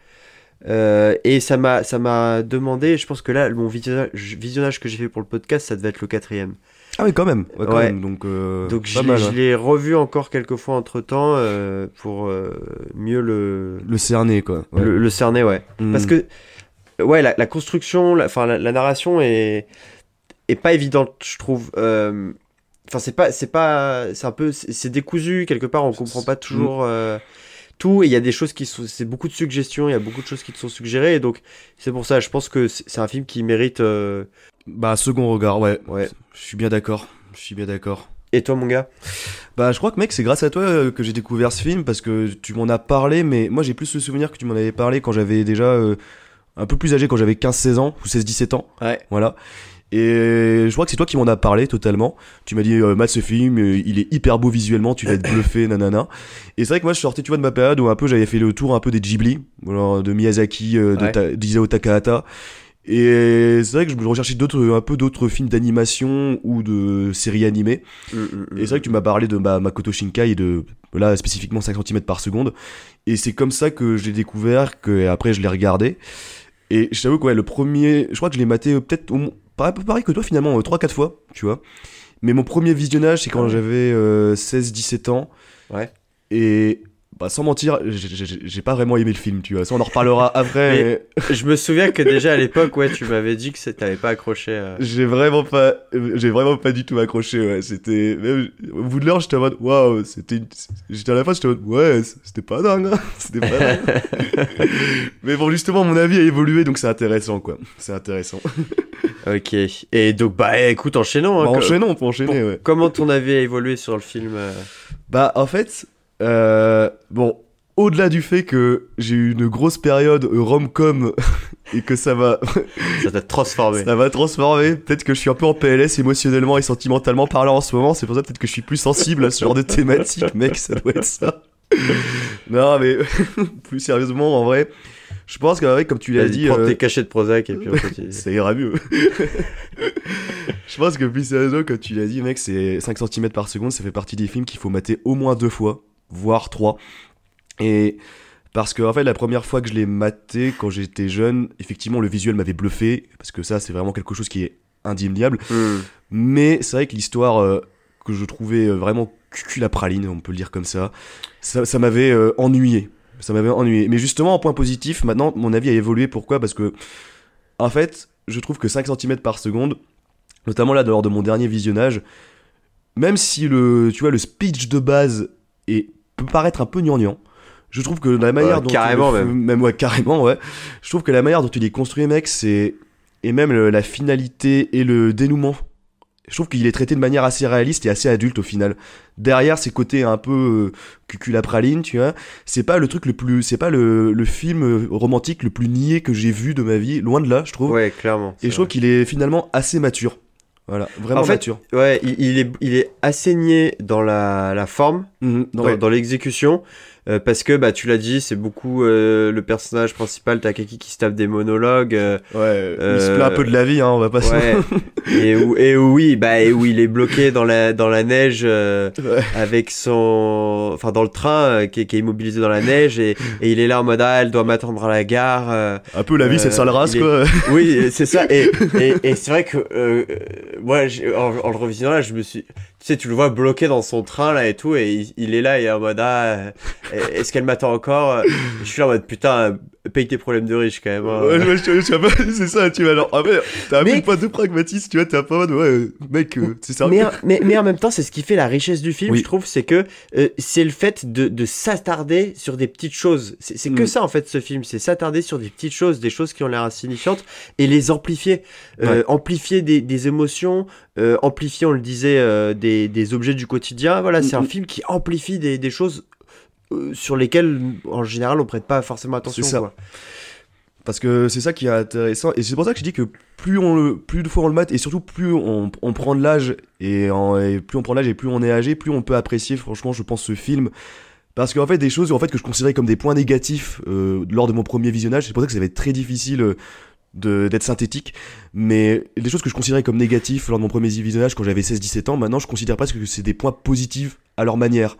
Euh, et ça m'a ça m'a demandé, je pense que là mon visionnage, visionnage que j'ai fait pour le podcast, ça devait être le quatrième. Ah oui, quand même. Ouais, quand Ouais. même. Donc, euh, Donc je l'ai- mal. je ouais. l'ai revu encore quelques fois entre temps pour euh, mieux le, Le cerner, quoi. Ouais. le, le cerner, ouais. Mm. Parce que ouais, la, la construction, la, enfin la, la narration est est pas évidente, je trouve. Euh, Enfin c'est pas c'est pas c'est un peu c'est décousu quelque part, on comprend pas toujours. euh, tout et il y a des choses qui sont c'est beaucoup de suggestions il y a beaucoup de choses qui te sont suggérées et donc c'est pour ça je pense que c'est c'est un film qui mérite euh, Bah, second regard, ouais. ouais Je suis bien d'accord. Je suis bien d'accord. et toi mon gars? Bah, je crois que mec, c'est grâce à toi euh, que j'ai découvert ce film parce que tu m'en as parlé, mais moi j'ai plus le souvenir que tu m'en avais parlé quand j'avais déjà euh, un peu plus âgé, quand j'avais 15-16 ans ou 16-17 ans. ouais Voilà. Et je crois que c'est toi qui m'en as parlé totalement. Tu m'as dit, euh, Matt, ce film, euh, il est hyper beau visuellement, tu vas être bluffé, <laughs> nanana. Et c'est vrai que moi, je sortais, tu vois, de ma période où un peu j'avais fait le tour un peu des Ghibli, alors, de Miyazaki, euh, de Ouais. Ta- d'Isao Takahata. Et c'est vrai que je recherchais d'autres, un peu d'autres films d'animation ou de séries animées. Mm, mm, mm. Et c'est vrai que tu m'as parlé de bah, Makoto Shinkai et de là spécifiquement 5 cm par seconde. Et c'est comme ça que j'ai découvert que après je l'ai regardé. Et je t'avoue que ouais, le premier, je crois que je l'ai maté euh, peut-être au moins- pas un peu pareil que toi finalement, 3-4 fois, tu vois. Mais mon premier visionnage, c'est quand j'avais 16-17 ans. Ouais. Et bah, sans mentir, j'ai- pas vraiment aimé le film, tu vois. Ça, on en reparlera <laughs> après. mais Je me souviens que déjà à l'époque, ouais, tu m'avais dit que t'avais pas accroché. euh. J'ai vraiment pas, j'ai vraiment pas du tout accroché. Ouais, c'était au bout de l'heure, j'étais en mode waouh, c'était, une- j'étais à la fin, j'étais en mode ouais, c'était pas dingue, hein. <laughs> c'était pas dingue. <laughs> Mais bon, justement, mon avis a évolué, donc c'est intéressant, quoi. C'est intéressant. Ok. Et donc, bah écoute, enchaînons. hein, Bah, enchaînons, on peut enchaîner, ouais. Comment ton avis a évolué sur le film euh? Bah, en fait, euh, bon, au-delà du fait que j'ai eu une grosse période rom-com <laughs> et que ça va, Ça t'a transformé. Ça va transformer. Peut-être que je suis un peu en PLS émotionnellement et sentimentalement parlant en ce moment. C'est pour ça peut-être que je suis plus sensible à ce genre de thématique, mec. Ça doit être ça. non, mais <laughs> plus sérieusement, en vrai, je pense qu'avec, comme tu l'as dit, prends euh, tes cachets de Prozac et puis on continue. <laughs> ça ira mieux. je pense que plus sérieusement, comme tu l'as dit, mec, c'est 5 cm par seconde. Ça fait partie des films qu'il faut mater au moins deux fois, voire trois. Et parce que, en fait, la première fois que je l'ai maté quand j'étais jeune, effectivement, le visuel m'avait bluffé. Parce que ça, c'est vraiment quelque chose qui est indéniable. Hmm. Mais c'est vrai que l'histoire euh, que je trouvais euh, vraiment cul la praline, on peut le dire comme ça, ça, ça m'avait euh, ennuyé. Ça m'avait ennuyé. Mais justement, en point positif, maintenant, mon avis a évolué. Pourquoi? Parce que, en fait, je trouve que 5 cm par seconde, notamment là, lors de mon dernier visionnage, même si le, tu vois, le speech de base est, peut paraître un peu gnangnan, je trouve que la manière Ouais, dont carrément même. même ouais carrément ouais. Je trouve que la manière dont il est construit mec c'est et même le- la finalité et le dénouement je trouve qu'il est traité de manière assez réaliste et assez adulte au final. Derrière ces côtés un peu euh, cuculapraline tu vois c'est pas le truc le plus c'est pas le, le film euh, romantique le plus niais que j'ai vu de ma vie loin de là je trouve. Ouais, clairement. et je trouve qu'il est finalement assez mature voilà vraiment En fait, mature Ouais, il, il est, il est assaigné dans la, la forme, Mhm, dans, ouais. dans l'exécution, euh, parce que, bah, tu l'as dit, c'est beaucoup euh, le personnage principal, Takaki, qui se tape des monologues. euh, Ouais, il se plaint un peu de la vie, hein, on va pas se- ouais. et, où, <laughs> et où, oui, bah, et où il est bloqué dans la, dans la neige. Ouais. avec son enfin dans le train qui, est, qui est immobilisé dans la neige et, et il est là en mode ah elle doit m'attendre à la gare Un peu la vie, c'est sale race, est- quoi. <laughs> oui c'est ça et, et, et c'est vrai que moi, en, en le revisionnant là, je me suis, tu sais, tu le vois bloqué dans son train là et tout, et il, est là et en mode ah, est-ce qu'elle m'attend encore? Je suis là en mode putain, paye tes problèmes de riche quand même. hein. Ouais, ouais, je- tu <laughs> c'est ça, tu vois. Alors, après, t'as un Mais- peu pas de pragmatisme, tu vois, t'as pas de, ouais, mec, euh, c'est ça. Mais, mais, mais en même temps, c'est ce qui fait la richesse du film, Oui. je trouve, c'est que euh, c'est le fait de, de s'attarder sur des petites choses. C'est c'est que Mm. ça, en fait, ce film. C'est s'attarder sur des petites choses, des choses qui ont l'air insignifiantes, et les amplifier. Euh, Ouais. Amplifier des, des émotions, euh, amplifier, on le disait, euh, des, des objets du quotidien. Voilà, c'est Mm, un mm. film qui amplifie des, des choses euh, sur lesquelles, en général, on prête pas forcément attention. C'est ça. quoi. Parce que c'est ça qui est intéressant. Et c'est pour ça que je dis que plus on le, plus de fois on le mate, et surtout plus on, on prend de l'âge, et, en- et plus on prend de l'âge et plus on est âgé, plus on peut apprécier, franchement, je pense, ce film. Parce qu'en fait, des choses en fait, que je considérais comme des points négatifs euh, lors de mon premier visionnage, c'est pour ça que ça va être très difficile euh, de- d'être synthétique. Mais des choses que je considérais comme négatifs lors de mon premier visionnage quand j'avais 16-17 ans, maintenant je considère presque que c'est des points positifs à leur manière.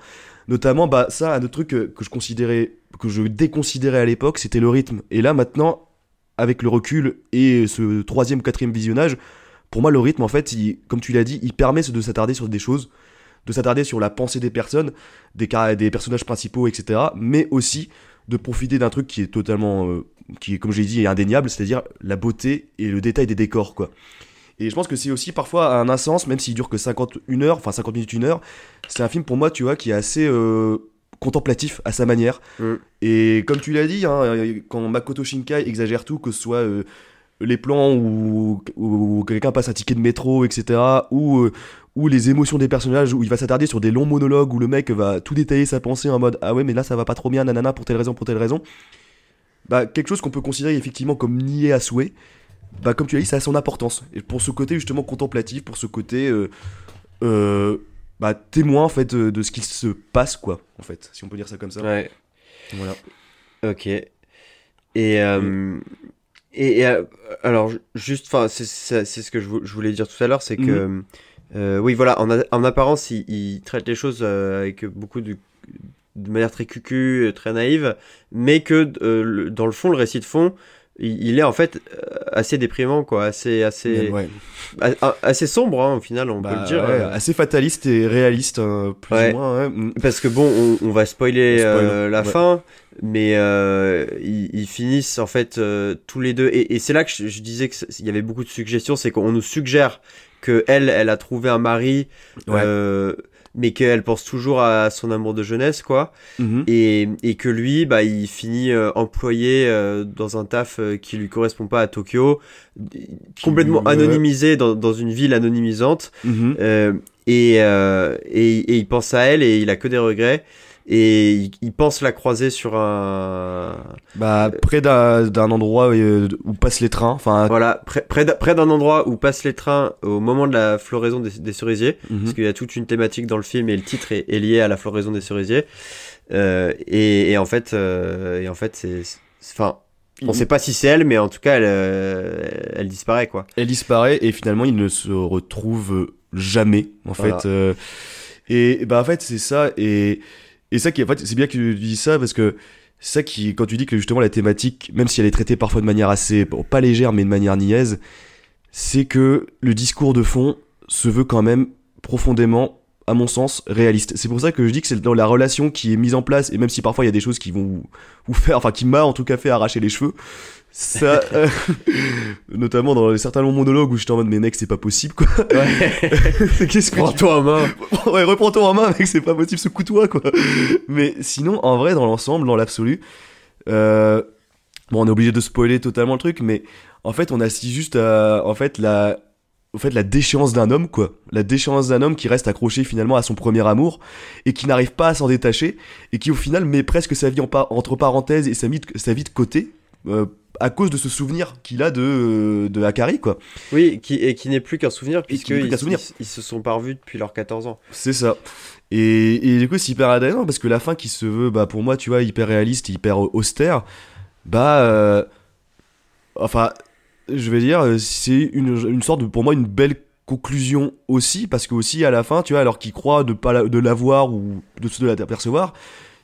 Notamment, bah, ça, un autre truc que, que je considérais, que je déconsidérais à l'époque, c'était le rythme. Et là, maintenant, avec le recul et ce troisième quatrième visionnage, pour moi, le rythme, en fait, comme tu l'as dit, il permet de s'attarder sur des choses, de s'attarder sur la pensée des personnes, des, des personnages principaux, etc. Mais aussi de profiter d'un truc qui est totalement, euh, qui comme j'ai dit, est indéniable, c'est-à-dire la beauté et le détail des décors, quoi. Et je pense que c'est aussi parfois un insens, même s'il dure que 51 heures, enfin 50 minutes, une heure, c'est un film pour moi, tu vois, qui est assez euh, contemplatif à sa manière. Mm. Et comme tu l'as dit, hein, quand Makoto Shinkai exagère tout, que ce soit euh, les plans où, où quelqu'un passe un ticket de métro, etc., ou, euh, ou les émotions des personnages, où il va s'attarder sur des longs monologues, où le mec va tout détailler sa pensée en mode Ah ouais, mais là ça va pas trop bien, nanana, pour telle raison, pour telle raison. Bah, quelque chose qu'on peut considérer effectivement comme nié à souhait, bah, comme tu l'as dit, ça a son importance. Et pour ce côté justement contemplatif, pour ce côté euh, euh, bah, témoin en fait de, de ce qui se passe, quoi, en fait, si on peut dire ça comme ça. Ouais. Voilà. Ok. Et, euh, et, et, alors, ju- juste, enfin, c'est ce que je, vou- je voulais dire tout à l'heure, c'est que, euh, oui, voilà, en, a- en apparence, il, il traite les choses avec beaucoup de, de manière très cucu, très naïve, mais que euh, le- dans le fond, le récit de fond, il, il est en fait euh, assez déprimant, quoi, assez, assez, Ouais. a- assez sombre, hein, au final, on peut Bah, le dire. ouais, assez fataliste et réaliste, hein, plus Ouais. ou moins. Mm. Parce que bon, on, on va spoiler On spoil, euh, la fin, mais euh, ils, ils finissent en fait euh, tous les deux. Et, et c'est là que je, je disais qu'il y avait beaucoup de suggestions, c'est qu'on nous suggère que elle, elle a trouvé un mari, euh, mais qu'elle pense toujours à son amour de jeunesse, quoi. Mhm. Et, et que lui, bah, il finit euh, employé euh, dans un taf euh, qui lui correspond pas à Tokyo, complètement anonymisé dans, dans une ville anonymisante. Mhm. Euh, et, et, et il pense à elle et il a que des regrets. Et il, il pense la croiser sur un. Bah, près d'un endroit euh, où passent les trains. Enfin, Voilà, près, près d'un- endroit où passent les trains au moment de la floraison des, des cerisiers. mhm. Parce qu'il y a toute une thématique dans le film et le titre est, est lié à la floraison des cerisiers. Euh, et, et en fait, euh, et en fait c'est. c'est- Enfin, on sait pas si c'est elle, mais en tout cas, elle, euh, elle disparaît, quoi. elle disparaît et finalement il ne se retrouve jamais en Voilà. fait euh, et bah en fait c'est ça et et ça qui en fait c'est bien que tu dis ça parce que ça qui quand tu dis que justement la thématique même si elle est traitée parfois de manière assez pas légère mais de manière niaise c'est que le discours de fond se veut quand même profondément à mon sens réaliste. C'est pour ça que je dis que c'est dans la relation qui est mise en place et même si parfois il y a des choses qui vont vous, vous faire enfin qui m'a en tout cas fait arracher les cheveux ça euh, <laughs> notamment dans certains longs monologues où j'étais en mode mais mec c'est pas possible quoi. <laughs> Qu'est-ce que tu Prends-toi en main. <laughs> ouais reprends-toi en main mec c'est pas possible secoue-toi quoi. Mais sinon en vrai dans l'ensemble dans l'absolu euh, bon on est obligé de spoiler totalement le truc mais en fait on assiste juste à en fait la au fait la déchéance d'un homme quoi. La déchéance d'un homme qui reste accroché finalement à son premier amour et qui n'arrive pas à s'en détacher et qui au final met presque sa vie en entre parenthèses et sa vie de, sa vie de côté euh, à cause de ce souvenir qu'il a de de Akari quoi Oui, qui, et qui n'est plus qu'un souvenir, puisqu'ils souvenir. ils, ils se sont pas revus depuis leurs 14 ans. C'est ça. Et, et du coup, c'est hyper intéressant parce que la fin qui se veut, bah, pour moi, tu vois, hyper réaliste, hyper austère, bah, euh, enfin, je vais dire, c'est une, une sorte de, pour moi, une belle conclusion aussi, parce que aussi, à la fin, tu vois, alors qu'il croit de pas la- de l'avoir ou de se de l'apercevoir,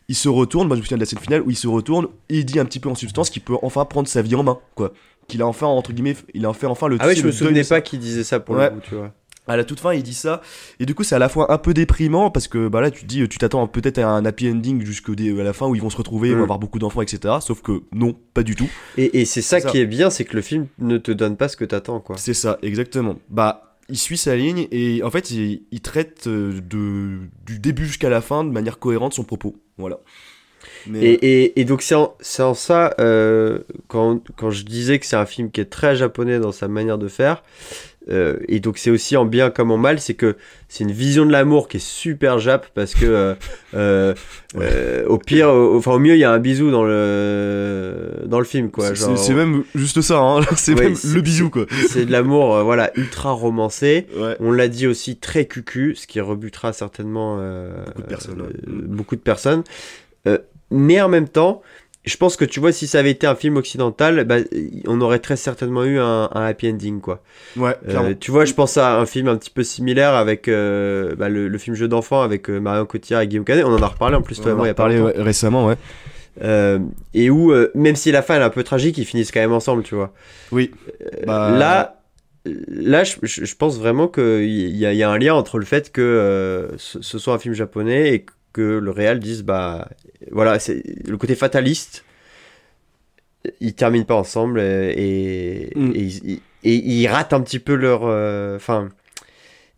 il se retourne, moi je me souviens de la scène finale où il se retourne et il dit un petit peu en substance qu'il peut enfin prendre sa vie en main, quoi. Qu'il a enfin, entre guillemets, il a fait enfin le Ah oui, je me souvenais pas qu'il disait ça pour Ouais. le coup, tu vois. À la toute fin, il dit ça, et du coup, c'est à la fois un peu déprimant parce que bah là, tu te dis, tu t'attends peut-être à un happy ending jusqu'à la fin où ils vont se retrouver, ils vont Mm. avoir beaucoup d'enfants, etc. Sauf que non, pas du tout. Et, et c'est ça, ça. qui est bien, c'est que le film ne te donne pas ce que t'attends, quoi. C'est ça, exactement. Bah, il suit sa ligne et en fait, il, il traite euh, de, du début jusqu'à la fin de manière cohérente son propos. Voilà. Mais, Et, et, et donc c'est en, en ça, euh, quand, quand je disais que c'est un film qui est très japonais dans sa manière de faire, euh, et donc c'est aussi en bien comme en mal, c'est que c'est une vision de l'amour qui est super jap, parce que euh, euh, au pire, au- enfin au mieux, il y a un bisou dans le, dans le film, quoi. c'est- même juste ça, hein. <laughs> c'est Ouais, même le bisou, quoi. C'est de l'amour, voilà, ultra romancé. Ouais. On l'a dit aussi très cucu, ce qui rebutera certainement Beaucoup de personnes, ouais. beaucoup de personnes. Mais en même temps, je pense que tu vois, si ça avait été un film occidental, bah, on aurait très certainement eu un, un happy ending, quoi. Ouais, Euh, tu vois, je pense à un film un petit peu similaire avec euh, bah, le, le film Jeu d'enfant avec euh, Marion Cotillard et Guillaume Canet. On en a reparlé en plus, toi on en moi, il y a parlé ouais, récemment, ouais. Euh, et où, euh, même si la fin elle est un peu tragique, ils finissent quand même ensemble, tu vois. Oui. Euh, Bah, Là, là, je, pense vraiment qu'il y, y a un lien entre le fait que ce, ce soit un film japonais et que le réal dise bah voilà, c'est le côté fataliste. Ils terminent pas ensemble et, et, Mm. et ils, et ils ratent un petit peu leur. euh, Enfin.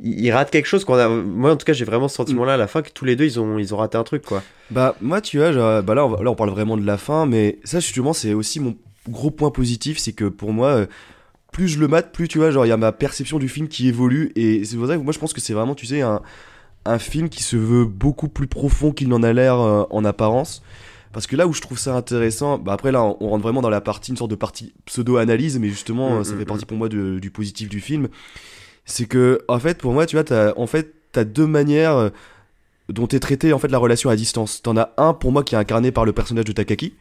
ils ils ratent quelque chose qu'on a. Moi, en tout cas, j'ai vraiment ce sentiment-là à la fin que tous les deux, ils ont, ils ont raté un truc, quoi. Bah, moi, tu vois, genre, bah là, on, va- là, on parle vraiment de la fin, mais ça, justement, c'est aussi mon gros point positif, c'est que pour moi, euh, plus je le mate, plus, tu vois, genre, il y a ma perception du film qui évolue, et c'est pour ça que moi, je pense que c'est vraiment, tu sais, un, un film qui se veut beaucoup plus profond qu'il n'en a l'air euh, en apparence. Parce que là où je trouve ça intéressant, bah après là on rentre vraiment dans la partie, une sorte de partie pseudo-analyse, mais justement Mm, euh, ça mm, fait partie pour moi de- du positif du film. C'est que, en fait, pour moi, tu vois, t'as, en fait, t'as deux manières euh, dont est traitée en fait la relation à distance. T'en as un pour moi qui est incarné par le personnage de Takaki,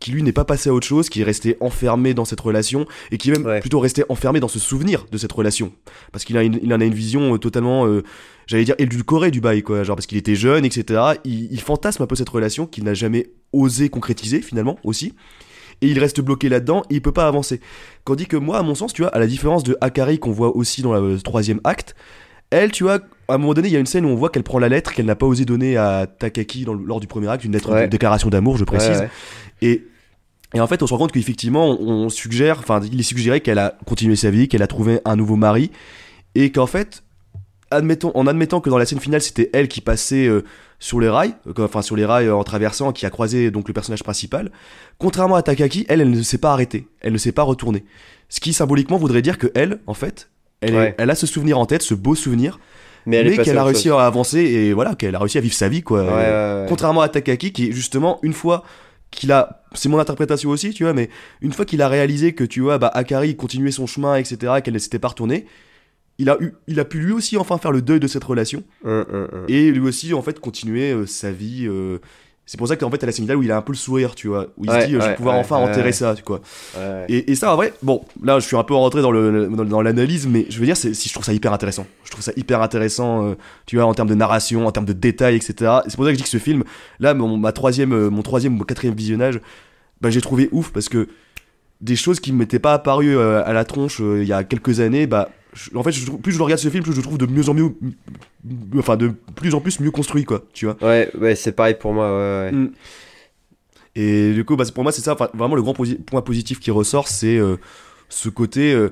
qui lui n'est pas passé à autre chose, qui est resté enfermé dans cette relation et qui est même Ouais. plutôt resté enfermé dans ce souvenir de cette relation, parce qu'il a une- il en a une vision totalement, euh, j'allais dire édulcorée du bail quoi, genre parce qu'il était jeune etc. Il, il fantasme un peu cette relation qu'il n'a jamais osé concrétiser finalement aussi. Et il reste bloqué là-dedans, et il peut pas avancer. Tandis que moi, à mon sens, tu vois, à la différence de Akari qu'on voit aussi dans le troisième acte, elle, tu vois, à un moment donné, il y a une scène où on voit qu'elle prend la lettre qu'elle n'a pas osé donner à Takaki dans le- lors du premier acte, une lettre Ouais. de déclaration d'amour, je précise. Ouais, ouais. Et, et en fait, on se rend compte qu'effectivement, on, on suggère, enfin, il est suggéré qu'elle a continué sa vie, qu'elle a trouvé un nouveau mari, et qu'en fait, admettons, en admettant que dans la scène finale, c'était elle qui passait euh, sur les rails, euh, enfin sur les rails euh, en traversant, qui a croisé donc le personnage principal, contrairement à Takaki, elle, elle ne s'est pas arrêtée, elle ne s'est pas retournée. Ce qui symboliquement voudrait dire que elle, en fait, elle, est- Ouais. elle a ce souvenir en tête, ce beau souvenir, Mais, mais qu'elle a réussi chose. à avancer et voilà, qu'elle a réussi à vivre sa vie, quoi. Ouais. Contrairement à Takaki, qui justement, une fois qu'il a, c'est mon interprétation aussi, tu vois, mais une fois qu'il a réalisé que, tu vois, bah, Akari continuait son chemin, etc., et qu'elle ne s'était pas retournée, il a, eu, il a pu lui aussi enfin faire le deuil de cette relation, Hum, hum, hum. et lui aussi, en fait, continuer euh, sa vie. euh, c'est pour ça qu'en fait, à la scène finale où il a un peu le sourire, tu vois, où il Ouais, se dit, euh, je vais pouvoir ouais, enfin enterrer ça, tu vois. Ouais. Et, et ça, en vrai, bon, là, je suis un peu rentré dans le dans, dans l'analyse, mais je veux dire, si je trouve ça hyper intéressant. Je trouve ça hyper intéressant, tu vois, en termes de narration, en termes de détails, etc. Et c'est pour ça que je dis que ce film, là, mon, ma troisième, mon troisième ou mon quatrième visionnage, bah, j'ai trouvé ouf parce que des choses qui ne m'étaient pas apparues euh, à la tronche euh, il y a quelques années, bah, en fait, je plus je regarde ce film, plus je le trouve de mieux en mieux, enfin, de plus en plus mieux construit, quoi, tu vois. Ouais, ouais, c'est pareil pour moi. Ouais, ouais. Mm. Et du coup, bah, pour moi, c'est ça, enfin, vraiment le grand posi- point positif qui ressort, c'est euh, ce côté. euh,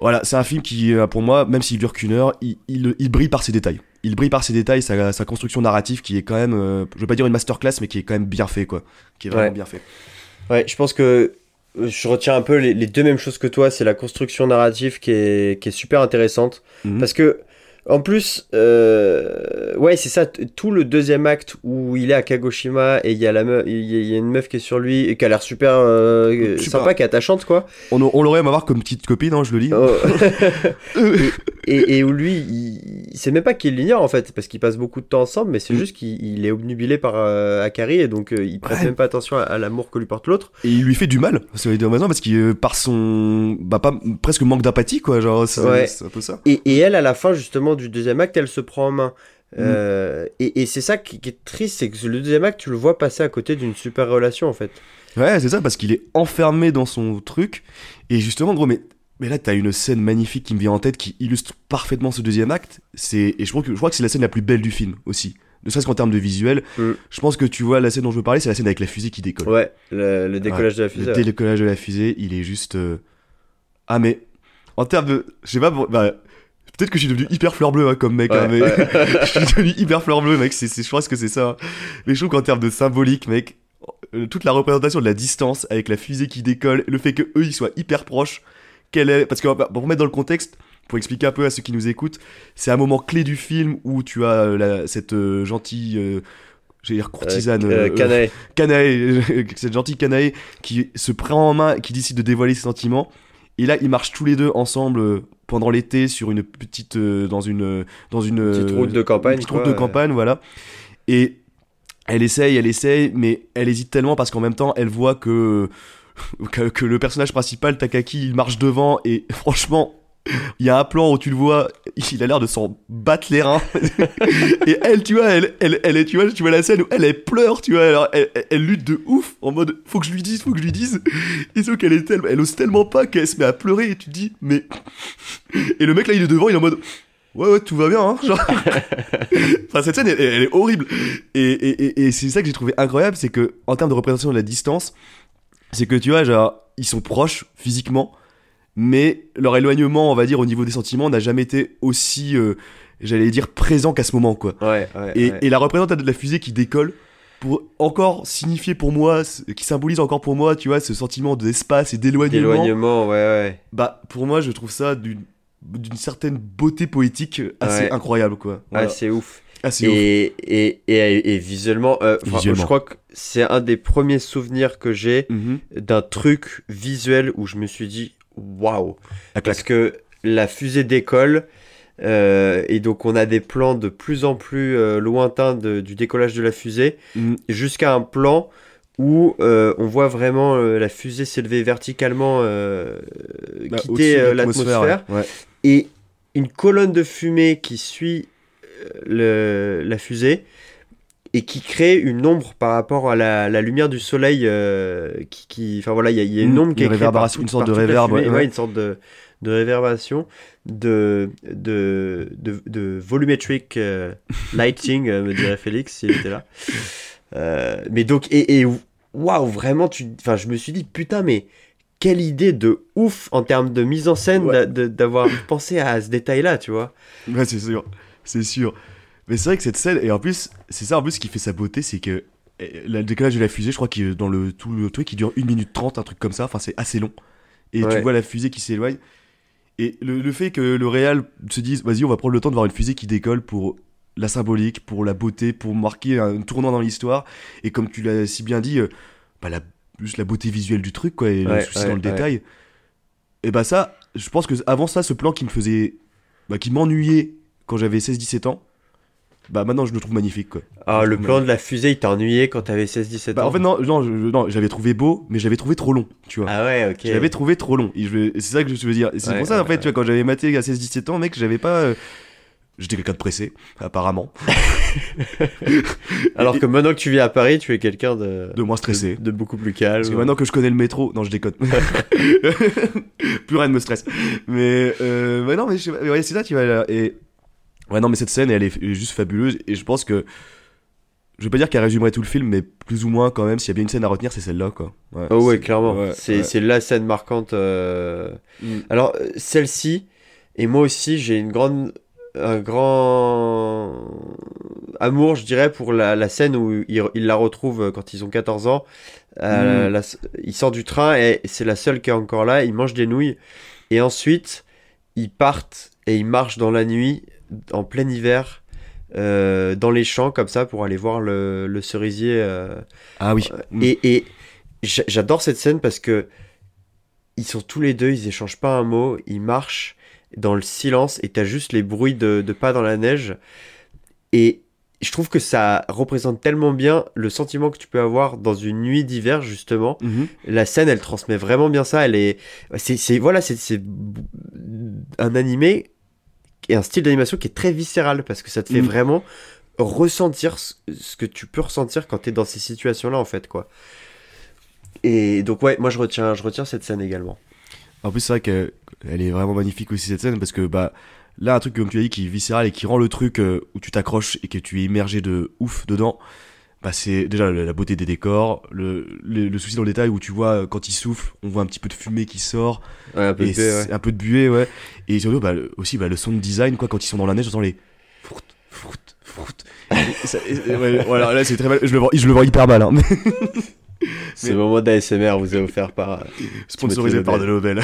voilà, c'est un film qui, pour moi, même s'il dure qu'une heure, il, il- il brille par ses détails. Il brille par ses détails, sa, sa construction narrative qui est quand même, euh, je veux pas dire une masterclass, mais qui est quand même bien fait, quoi. Qui est vraiment Ouais. bien fait. Ouais, je pense que je retiens un peu les, les deux mêmes choses que toi. C'est la construction narrative qui est, qui est super intéressante. Mhm. Parce que, en plus, euh, ouais, c'est ça. Tout le deuxième acte où il est à Kagoshima et il y, a la meuf- il y a- une meuf qui est sur lui et qui a l'air super, euh, Super. sympa, qui est attachante, quoi. On, on l'aurait aimé avoir comme petite copine, hein, je le lis. Oh. <laughs> et, et où lui, il, sait même pas qu'il l'ignore en fait, parce qu'ils passent beaucoup de temps ensemble, mais c'est Mm. juste qu'il il est obnubilé par euh, Akari et donc il prête Ouais. même pas attention à, à l'amour que lui porte l'autre. Et il lui fait du mal, c'est dommage, parce qu'il, par son, bah, pas, presque manque d'empathie, quoi, genre, c'est Ouais. c'est un peu ça. Et, et elle, à la fin justement du deuxième acte, elle se prend en main. Mm. Euh, et et c'est ça qui, qui est triste, c'est que le deuxième acte, tu le vois passer à côté d'une super relation en fait. Ouais, c'est ça, parce qu'il est enfermé dans son truc. Et justement, gros, mais Mais là, t'as une scène magnifique qui me vient en tête qui illustre parfaitement ce deuxième acte. C'est et je crois que je crois que c'est la scène la plus belle du film aussi. Ne serait-ce qu'en termes de visuel. Mm. Je pense que tu vois la scène dont je veux parler, c'est la scène avec la fusée qui décolle. Ouais, le, le décollage de la fusée. Le ouais. décollage de la fusée, il est juste. euh, Ah mais en termes de, je sais pas, bah, peut-être que je suis devenu hyper fleur bleue hein, comme mec, hein, mais ouais. <laughs> je suis devenu hyper fleur bleue, mec. C'est, je pense que c'est ça. Mais je trouve qu'en termes de symbolique, mec, euh, toute la représentation de la distance avec la fusée qui décolle, le fait que eux ils soient hyper proches, qu'elle est, parce que bah, pour remettre dans le contexte. Pour expliquer un peu à ceux qui nous écoutent, c'est un moment clé du film où tu as euh, la- cette euh, gentille, euh, j'allais dire courtisane, Euh. Canae, <laughs> <laughs> cette gentille Canae qui se prend en main, qui décide de dévoiler ses sentiments. Et là, ils marchent tous les deux ensemble pendant l'été sur une petite, euh, dans une, dans une Petite euh, route de campagne, une petite quoi, route de campagne, voilà. Et elle essaye, elle essaye, mais elle hésite tellement parce qu'en même temps, elle voit que <laughs> que, que le personnage principal, Takaki, il marche devant et <laughs> franchement. Il y a un plan où tu le vois, il a l'air de s'en battre les reins. <laughs> et elle, tu vois, elle, elle, elle, tu vois, tu vois la scène où elle, pleure, tu vois, alors elle, elle- lutte de ouf, en mode, faut que je lui dise, faut que je lui dise. Et sauf qu'elle est tellement, elle ose tellement pas qu'elle se met à pleurer et tu te dis, mais. <laughs> Et le mec là, il est devant, il est en mode, ouais, ouais, tout va bien, hein, genre. <laughs> enfin, cette scène, elle, elle est horrible. Et, et, et, et c'est ça que j'ai trouvé incroyable, c'est que, en termes de représentation de la distance, c'est que tu vois, genre, ils sont proches physiquement, mais leur éloignement, on va dire, au niveau des sentiments, n'a jamais été aussi, euh, j'allais dire, présent qu'à ce moment, quoi. Ouais, ouais. Et, ouais. et la représentation de la fusée qui décolle, pour encore signifier pour moi, qui symbolise encore pour moi, tu vois, ce sentiment d'espace et d'éloignement, D'éloignement, ouais, ouais. bah, pour moi, je trouve ça d'une d'une certaine beauté poétique assez incroyable, quoi. Voilà. Ah, c'est ouf. assez ouf. Et, et, et, et visuellement, euh, Visuellement. je crois que c'est un des premiers souvenirs que j'ai Mhm. d'un truc visuel où je me suis dit waouh parce que la fusée décolle euh, et donc on a des plans de plus en plus euh, lointains de- du décollage de la fusée Mhm. jusqu'à un plan où euh, on voit vraiment la fusée s'élever verticalement Bah, quitter l'atmosphère, l'atmosphère ouais. Ouais. et une colonne de fumée qui suit le- la fusée et qui crée une ombre par rapport à la, la lumière du soleil qui, qui- enfin voilà il y, a- il y a une Mm, ombre qui est créée par une sorte de réverb, fumée, ouais, ouais. une sorte de, de réverbération de de, de, de volumetric euh, <laughs> lighting euh, me dirait Félix s'il était là Euh, mais donc et, waouh vraiment tu enfin je me suis dit putain mais quelle idée de ouf en termes de mise en scène Ouais. d'avoir pensé à ce détail là tu vois Ouais, c'est sûr. C'est sûr. Mais c'est vrai que cette scène, et en plus, c'est ça en plus qui fait sa beauté, c'est que eh, le décollage de la fusée, je crois que dans le tout le truc, il dure 1 minute 30, un truc comme ça. Enfin, c'est assez long. Et tu vois la fusée qui s'éloigne. Et le, le fait que le Real se dise, vas-y, on va prendre le temps de voir une fusée qui décolle pour la symbolique, pour la beauté, pour marquer un tournant dans l'histoire. Et comme tu l'as si bien dit, euh, bah, la, juste la beauté visuelle du truc, quoi, et le souci ouais, dans le détail. Et bah ça, je pense que avant ça, ce plan qui me faisait, bah, qui m'ennuyait quand j'avais 16-17 ans, bah maintenant je le trouve magnifique, quoi. ah le plan de la fusée il t'a ennuyé quand t'avais 16-17 Bah, ans en fait non, non, je, non, j'avais trouvé beau, mais j'avais trouvé trop long, tu vois. ah ouais ok Je l'avais trouvé trop long. Et et c'est ça que je veux dire. C'est Ouais, pour ça, en ouais, fait, tu vois, quand j'avais maté à 16-17 ans, mec, j'avais pas. euh, J'étais quelqu'un de pressé, apparemment. <laughs> alors que maintenant que tu vis à Paris tu es quelqu'un de De moins stressé. de, de beaucoup plus calme Parce que maintenant que je connais le métro, non, je déconne. <laughs> <laughs> Plus rien ne me stresse. Mais, euh, ouais, non, mais je pas, ouais, c'est ça, tu vois. là, Et, ouais, non, mais cette scène, elle est, juste fabuleuse. Et je pense que, je vais pas dire qu'elle résumerait tout le film, mais plus ou moins, quand même, s'il y a bien une scène à retenir, c'est celle-là, quoi. Ouais, Oh ouais, clairement. ouais, c'est ouais. la scène marquante. euh. Mm. Alors, euh, celle-ci, et moi aussi, j'ai une grande, un grand amour, je dirais, pour la, la scène où il, il la retrouve quand ils ont 14 ans. Euh, Mm. la- il sort du train et c'est la seule qui est encore là. Il mange des nouilles. Et ensuite, ils partent et ils marchent dans la nuit, en plein hiver. euh, dans les champs comme ça pour aller voir le, le cerisier euh, Ah oui. Mm. et, et j'a- j'adore cette scène parce que ils sont tous les deux, ils échangent pas un mot, ils marchent dans le silence et t'as juste les bruits de, de pas dans la neige. Et je trouve que ça représente tellement bien le sentiment que tu peux avoir dans une nuit d'hiver justement. Mhm. La scène, elle transmet vraiment bien ça. Elle est, c'est, voilà, c'est, c'est un animé et un style d'animation qui est très viscéral parce que ça te fait Mm. vraiment ressentir ce, que tu peux ressentir quand tu es dans ces situations-là en fait quoi. Et donc ouais, moi je retiens, je retiens cette scène également. En plus, c'est vrai qu'elle elle est vraiment magnifique aussi cette scène parce que bah là un truc comme tu as dit qui est viscéral et qui rend le truc euh, où tu t'accroches et que tu es immergé de ouf dedans. Bah c'est déjà la beauté des décors, le, le, le souci dans le détail où tu vois euh, quand il souffle, on voit un petit peu de fumée qui sort, Ouais, un peu et épais, ouais. c'est un peu de buée, ouais. Et surtout, bah, le- aussi, bah, le sound design, quoi, quand ils sont dans la neige, j'entends les. Frout, frout, frout. Et ça- et- et ouais, voilà, là, c'est très mal. Je le vois, je le vois hyper mal, hein. <laughs> mais <laughs> Ce moment d'ASMR vous est offert par euh, Sponsorisé par de Nobel.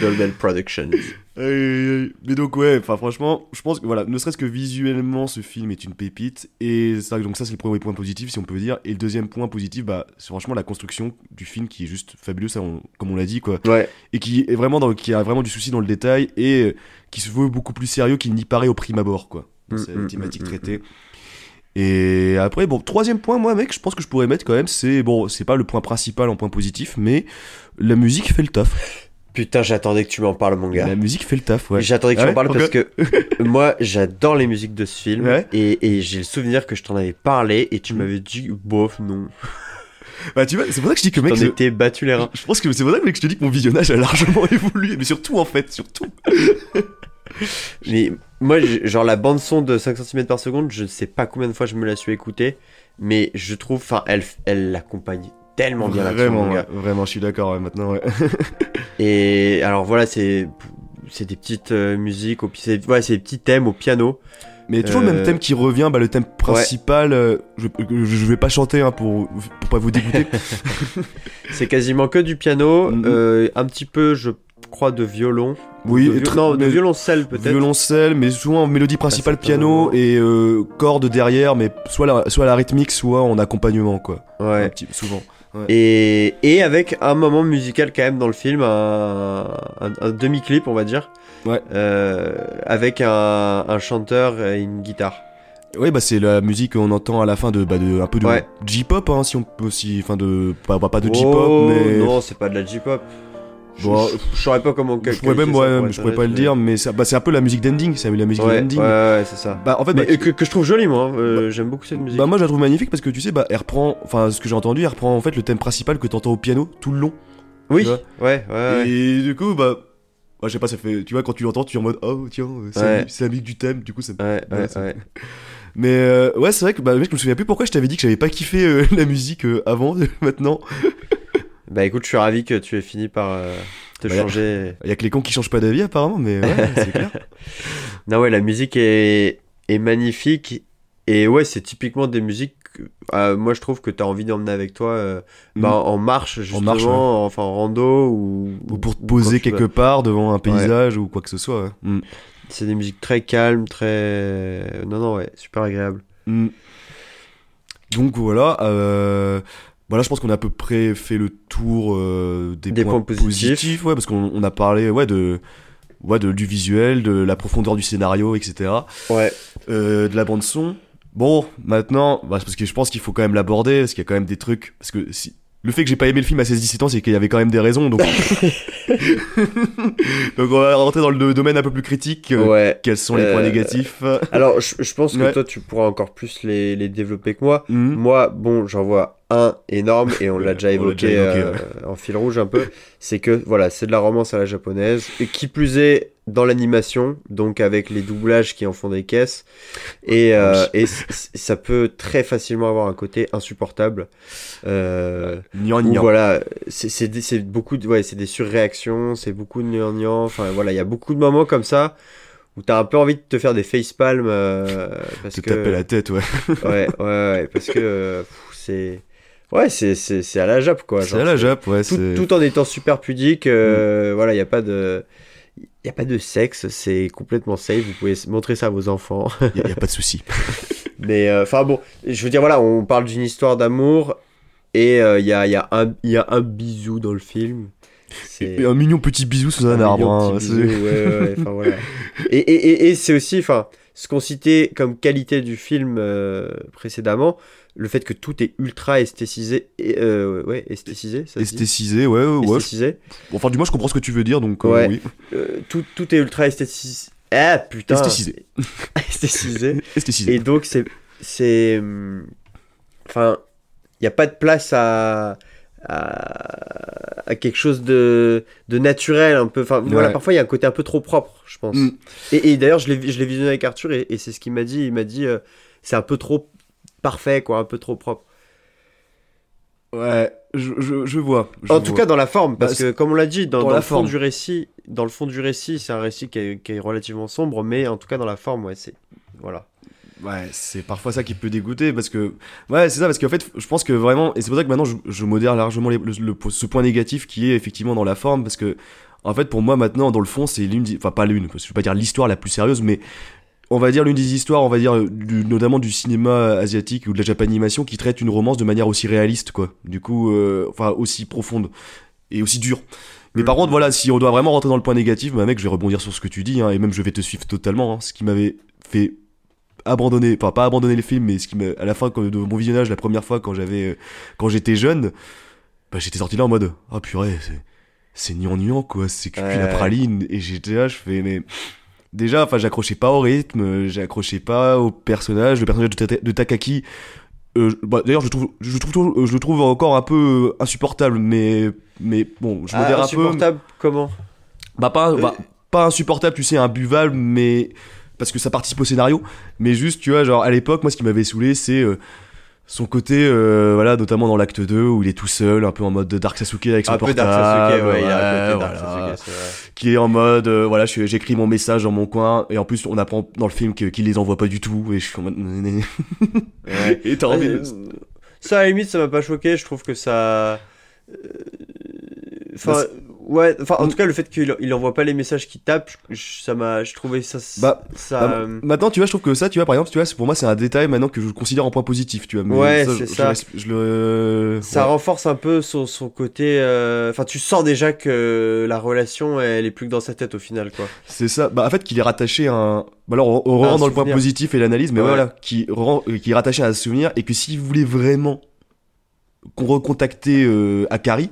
Dolmen Productions. <laughs> Aïe, aïe, aïe. Mais donc, ouais, enfin, franchement, je pense que, voilà, ne serait-ce que visuellement, ce film est une pépite. Et ça, donc, ça, c'est le premier point positif, si on peut dire. Et le deuxième point positif, bah, c'est franchement la construction du film qui est juste ça, on- comme on l'a dit, quoi. Ouais, et qui est vraiment dans, qui a vraiment du souci dans le détail et euh, qui se veut beaucoup plus sérieux qu'il n'y paraît au prime abord quoi Mm, cette mm, thématique mm, traitée et après bon troisième point moi mec je pense que je pourrais mettre quand même c'est bon c'est pas le point principal en point positif mais la musique fait le taf <laughs> putain, j'attendais que tu m'en parles, mon gars. la musique fait le taf ouais J'attendais que tu m'en parles parce que <laughs> moi j'adore les musiques de ce film Ouais. et, et j'ai le souvenir que je t'en avais parlé et tu Mm. m'avais dit bof non. <laughs> bah tu vois c'est pour ça que je dis que mec T'en étais battu les reins. je pense que c'est pour ça que je te dis que mon visionnage a largement évolué mais surtout en fait surtout <laughs> Mais moi, genre la bande son de 5 cm par seconde, je ne sais pas combien de fois je me la suis écoutée, mais je trouve, enfin, elle, elle l'accompagne tellement bien vraiment ouais, vraiment je suis d'accord ouais, maintenant ouais <laughs> Et alors voilà, c'est c'est des petites euh, musiques, au, c'est ouais, des petits thèmes au piano. Mais toujours le même Euh, thème qui revient, bah, le thème principal, euh, je, je, vais pas chanter hein, pour, pour pas vous dégoûter. <laughs> C'est quasiment que du piano, Mhm. euh, un petit peu, je crois, de violon. Oui, de, non, de violoncelle peut-être. Violoncelle, mais souvent mélodie principale piano et euh, cordes derrière, mais soit la, soit la rythmique, soit en accompagnement, quoi. Ouais. petit- souvent. Et, et avec un moment musical quand même dans le film, un, un- un demi-clip on va dire. Ouais. Euh, avec un, un chanteur et une guitare. Oui, bah c'est la musique qu'on entend à la fin de, bah, de un peu de Ouais. J-pop, hein, si on peut aussi, enfin de, pas, pas de J-pop, Oh, mais Non, c'est pas de la J-pop. Bon, je- je saurais pas comment je pourrais même, ouais, je pourrais pas le dire, mais bah, c'est un peu la musique d'ending, c'est la musique Ouais, ouais, d'ending. ouais, c'est ça. Bah en fait, Mais bah, que, que je trouve joli moi, hein. Euh, j'aime beaucoup cette musique. Bah moi je la trouve magnifique parce que tu sais bah elle reprend enfin ce que j'ai entendu elle reprend en fait le thème principal que t'entends au piano tout le long oui, ouais, ouais, ouais. et du coup bah bah, je sais pas ça fait tu vois quand tu l'entends tu es en mode oh tiens euh, c'est Ouais. la- musique du thème du coup ça Ouais, ouais, Ouais, ouais. mais euh, ouais c'est vrai que bah mec je me souviens plus pourquoi je t'avais dit que j'avais pas kiffé euh, <laughs> la musique euh, avant <laughs> maintenant Bah écoute, je suis ravi que tu aies fini par euh, te Bah, changer. il <laughs> y a que les cons qui changent pas d'avis apparemment mais ouais <laughs> c'est clair Non ouais, la musique est, est magnifique et ouais, c'est typiquement des musiques. que, euh, moi, je trouve que t'as envie d'emmener avec toi, euh, bah, Mm. en marche justement, marche, ouais. enfin en rando ou, ou pour te poser tu quelque part devant un paysage ou quoi que ce soit ouais. Mm. C'est des musiques très calmes, très. Non non ouais, super agréable. Mm. Donc voilà, euh, voilà, je pense qu'on a à peu près fait le tour euh, des, Des points positifs. ouais, parce qu'on on a parlé, ouais, de, ouais, de du visuel, de la profondeur du scénario, etc. Ouais. Euh, de la bande son. Bon, maintenant, bah, c'est parce que je pense qu'il faut quand même l'aborder, parce qu'il y a quand même des trucs, parce que si. Le fait que j'ai pas aimé le film à 16-17 ans, c'est qu'il y avait quand même des raisons, donc. <laughs> <laughs> donc on va rentrer dans le domaine un peu plus critique. euh, Ouais. Quels sont les points Euh, négatifs? Alors, je, je pense que Ouais. toi, tu pourras encore plus les, les développer que moi. Hmm. Moi, bon, j'en vois un énorme et on l'a <laughs> déjà évoqué, déjà évoqué, euh, en fil rouge un peu. C'est que voilà, c'est de la romance à la japonaise et qui plus est dans l'animation, donc avec les doublages qui en font des caisses et, euh, ça peut très facilement avoir un côté insupportable. Euh, Gnan, où gnan. voilà, c'est beaucoup de ouais, c'est des surréactions, c'est beaucoup de gnangnan, enfin voilà, il y a beaucoup de moments comme ça où t'as un peu envie de te faire des facepalms euh, parce te que taper la tête, ouais. ouais, ouais, ouais, parce que euh, c'est. Ouais, c'est, c'est, c'est à la Jap, quoi. C'est à la Jap, ouais. Tout, c'est- tout en étant super pudique, euh, voilà, il n'y a pas de. Il a pas de sexe, c'est complètement safe, vous pouvez montrer ça à vos enfants. Y a, y a pas de souci. <laughs> Mais euh, enfin bon, je veux dire, voilà, on parle d'une histoire d'amour et euh, il y, a, il y, a il y a un bisou dans le film. Un mignon petit bisou sous un, un arbre. hein, bisou, ouais, ouais, voilà. <laughs> Et, et, et, et c'est aussi, enfin, ce qu'on citait comme qualité du film euh, précédemment, le fait que tout est ultra esthétisé, et, euh, ouais, esthétisé, ça Esthétisé, ouais, ouais. Esthétisé. Enfin, du moins, je comprends ce que tu veux dire, donc euh, Ouais. oui. Euh, tout, tout est ultra esthétisé. Ah putain. Esthétisé. <laughs> esthétisé. <laughs> Esthétisé. Et donc c'est c'est hum, enfin il n'y a pas de place à à, à quelque chose de, de naturel un peu. Enfin, voilà, parfois il y a un côté un peu trop propre, je pense. Mm. Et, et d'ailleurs, je l'ai je l'ai visionné avec Arthur et, et c'est ce qu'il m'a dit. Il m'a dit euh, c'est un peu trop parfait, quoi, un peu trop propre. Ouais, je, je, je vois. je en tout vois. cas, dans la forme, parce Bah, que comme on l'a dit, dans, dans dans la le fond forme. du récit, dans le fond du récit, c'est un récit qui est, qui est relativement sombre, mais en tout cas dans la forme, ouais, c'est voilà. Ouais, c'est parfois ça qui peut dégoûter parce que ouais, c'est ça parce qu'en fait, je pense que vraiment et c'est pour ça que maintenant je, je modère largement les- le, le- ce point négatif qui est effectivement dans la forme parce que en fait pour moi maintenant dans le fond c'est l'une des- enfin pas l'une parce que je vais pas dire l'histoire la plus sérieuse mais on va dire l'une des histoires on va dire du- notamment du cinéma asiatique ou de la japanimation qui traite une romance de manière aussi réaliste quoi. Du coup euh, enfin aussi profonde et aussi dure. Mais par Mhm. contre, voilà, si on doit vraiment rentrer dans le point négatif, bah mec, je vais rebondir sur ce que tu dis, hein, et même je vais te suivre totalement. hein. ce qui m'avait fait abandonner, enfin pas abandonner le film, mais ce qui m'a, à la fin quand- de mon visionnage, la première fois quand j'avais, euh, quand j'étais jeune, bah j'étais sorti là en mode, ah purée, c'est, c'est gnangnan quoi, c'est que Ouais. la praline, et j'étais là, je fais, mais déjà, enfin j'accrochais pas au rythme, j'accrochais pas au personnage, le personnage de, Ta- de Takaki. euh, bah, d'ailleurs, je trouve, je trouve, toujours- je le trouve encore un peu euh, insupportable, mais, mais bon, je modère Ah, un peu. insupportable, comment? Bah pas, Euh, bah, pas insupportable, tu sais, imbuvable, mais parce que ça participe au scénario. Mais juste, tu vois, genre à l'époque, moi, ce qui m'avait saoulé, c'est euh, son côté, euh, voilà, notamment dans l'acte 2 où il est tout seul, un peu en mode Dark Sasuke avec son Un peu portable, Dark Sasuke, ouais, il a un côté ouais, Dark voilà. Sasuke, c'est vrai. qui est en mode, euh, voilà, j'écris mon message dans mon coin, et en plus, on apprend dans le film qu'il les envoie pas du tout, et je suis en mode, Ouais. <laughs> et t'as envie de- Euh, Ça, à la limite, ça m'a pas choqué. Je trouve que ça. Enfin, ouais. Enfin, en tout cas, le fait qu'il il envoie pas les messages qu'il tape, je- ça m'a. Je trouvais ça. Bah, ça. Bah, euh, Maintenant, tu vois, je trouve que ça, tu vois, par exemple, tu vois, pour moi, c'est un détail maintenant que je considère en point positif, tu vois. mais Ouais, c'est ça. laisse- Je, le. Ça ouais. renforce un peu son, son côté. euh, Enfin, tu sens déjà que la relation, elle est plus que dans sa tête au final, quoi. C'est ça. Bah, en fait, qu'il est rattaché à un. Bah, alors, on, on rentre dans le point positif et l'analyse, mais Ouais. voilà, qui, rend- euh, qui est rattaché à un souvenir et que s'il voulait vraiment qu'on recontactait euh, Akari,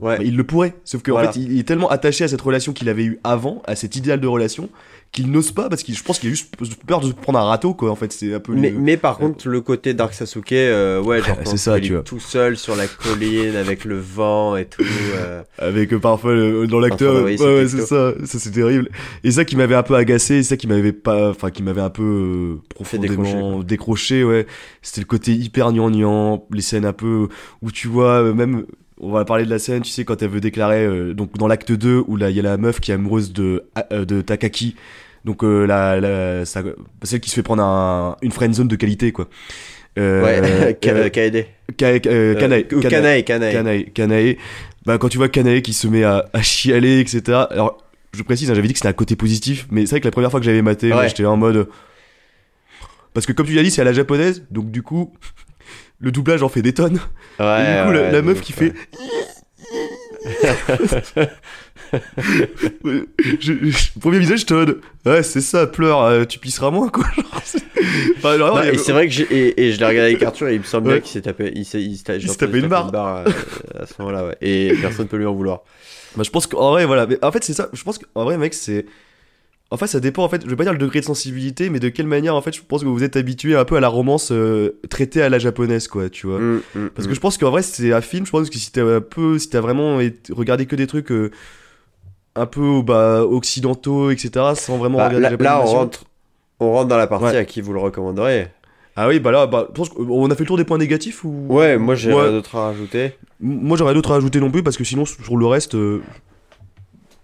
Ouais. bah, il le pourrait. Sauf qu'en Voilà. fait, il est tellement attaché à cette relation qu'il avait eue avant, à cet idéal de relation, qu'il n'ose pas parce qu'il, je pense qu'il a juste peur de se prendre un râteau, quoi. En fait, c'est un peu. Mais, le- mais par contre, le côté Dark Sasuke, euh, ouais, <laughs> genre, c'est ça, tu vois. tout seul sur la colline avec le vent et tout. euh, Avec euh, parfois le- dans l'acteur, ouais, ouais, c'est ça, ça c'est terrible. Et ça qui m'avait un peu agacé, et ça qui m'avait pas, enfin qui m'avait un peu euh, profondément décroché, ouais. C'était le côté hyper gnangnan, les scènes un peu où tu vois euh, même, on va parler de la scène, tu sais quand elle veut déclarer, euh, donc dans l'acte 2 où là il y a la meuf qui est amoureuse de euh, de Takaki, donc euh, la, la sa- celle qui se fait prendre un, une friend zone de qualité quoi. Ouais, <laughs> Ka- Kaede. Ka- Kanae, Kanae. Kanae, Kanae. Kanae, Kanae. Bah, quand tu vois Kanae qui se met à, à chialer, etc. Alors, je précise, hein, j'avais dit que c'était un côté positif, mais c'est vrai que la première fois que j'avais maté, Ouais. j'étais en mode. Parce que comme tu l'as dit, c'est à la japonaise, donc du coup, le doublage en fait des tonnes. Ouais, et du coup, la, ouais, la de meuf qui fait. <laughs> je, je- premier visage, en mode, Ouais, c'est ça, pleure, euh, tu pisseras moins, quoi. Genre, <laughs> enfin, genre, Non, il et c'est vrai que et, et je l'ai regardé avec Arthur et il me semble Ouais. bien qu'il s'est tapé il s'est il s'est- j'ai s'est entendu tapé une barre. euh, à ce moment-là ouais et personne peut lui en vouloir Bah, je pense qu'en vrai, voilà. Mais en fait, c'est ça. Je pense qu'en vrai, mec, c'est. En fait, ça dépend, en fait. Je vais pas dire le degré de sensibilité, mais de quelle manière, en fait, je pense que vous êtes habitué un peu à la romance euh, traitée à la japonaise, quoi, tu vois. Mm, mm, Parce mm. que je pense qu'en vrai, c'est un film, je pense que si t'as un peu. Si t'as vraiment regardé que des trucs. euh, un peu bah, occidentaux, etc., sans vraiment Bah, regarder la là, on rentre on rentre dans la partie Ouais. à qui vous le recommanderiez Ah oui, bah là, bah, je pense qu'on a fait le tour des points négatifs ou? ouais moi j'ai Ouais. rien d'autre à rajouter Moi, j'aurais d'autres à ajouter non plus, parce que sinon, sur le reste. euh,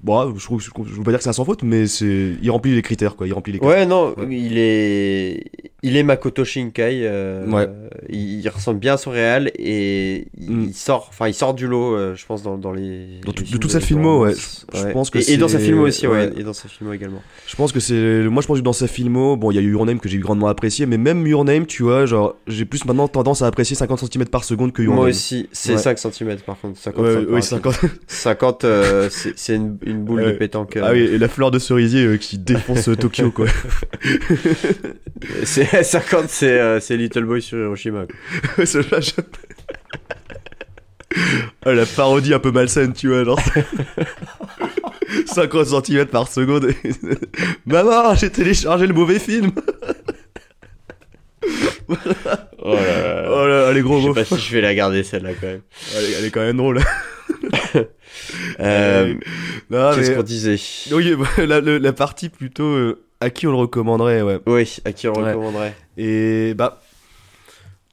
Bon, je, trouve, je, je veux pas dire que c'est sans faute, mais c'est, il remplit les critères, quoi. Il remplit les critères. ouais non il est il est Makoto Shinkai euh, Ouais. il, il ressemble bien à son réel et il, Mm. il sort enfin il sort du lot euh, je pense dans, dans les Dans les de toute sa filmo, ouais. Je- pense que et, et dans sa filmo aussi ouais, et dans sa filmo également Je pense que c'est. Moi, je pense que dans sa filmo, bon, il y a eu Your Name que j'ai grandement apprécié, mais même Your Name, tu vois, genre, j'ai plus maintenant tendance à apprécier 50 cm par seconde que Your moi Name. aussi c'est Ouais. 5 cm par contre 50 Ouais, ça me oui, paraît 50. 50, euh, c'est c'est une, une boule de Ouais. pétanque. euh. Ah oui, et la fleur de cerisier euh, qui défonce euh, Tokyo, quoi. C'est <laughs> 50, c'est euh, Little Boy sur Hiroshima. quoi. <laughs> Ah, la parodie un peu malsaine, tu vois, genre. 50 cm par seconde. <laughs> Maman, j'ai téléchargé le mauvais film. Oh là là. Oh là, là, les gros Je sais pas si je vais la garder celle-là quand même. Elle est quand même drôle. Euh, non, Qu'est-ce mais- qu'on disait Oui, <laughs> la, le- la partie plutôt euh, à qui on le recommanderait, ouais. Oui, à qui on Ouais. recommanderait Et bah.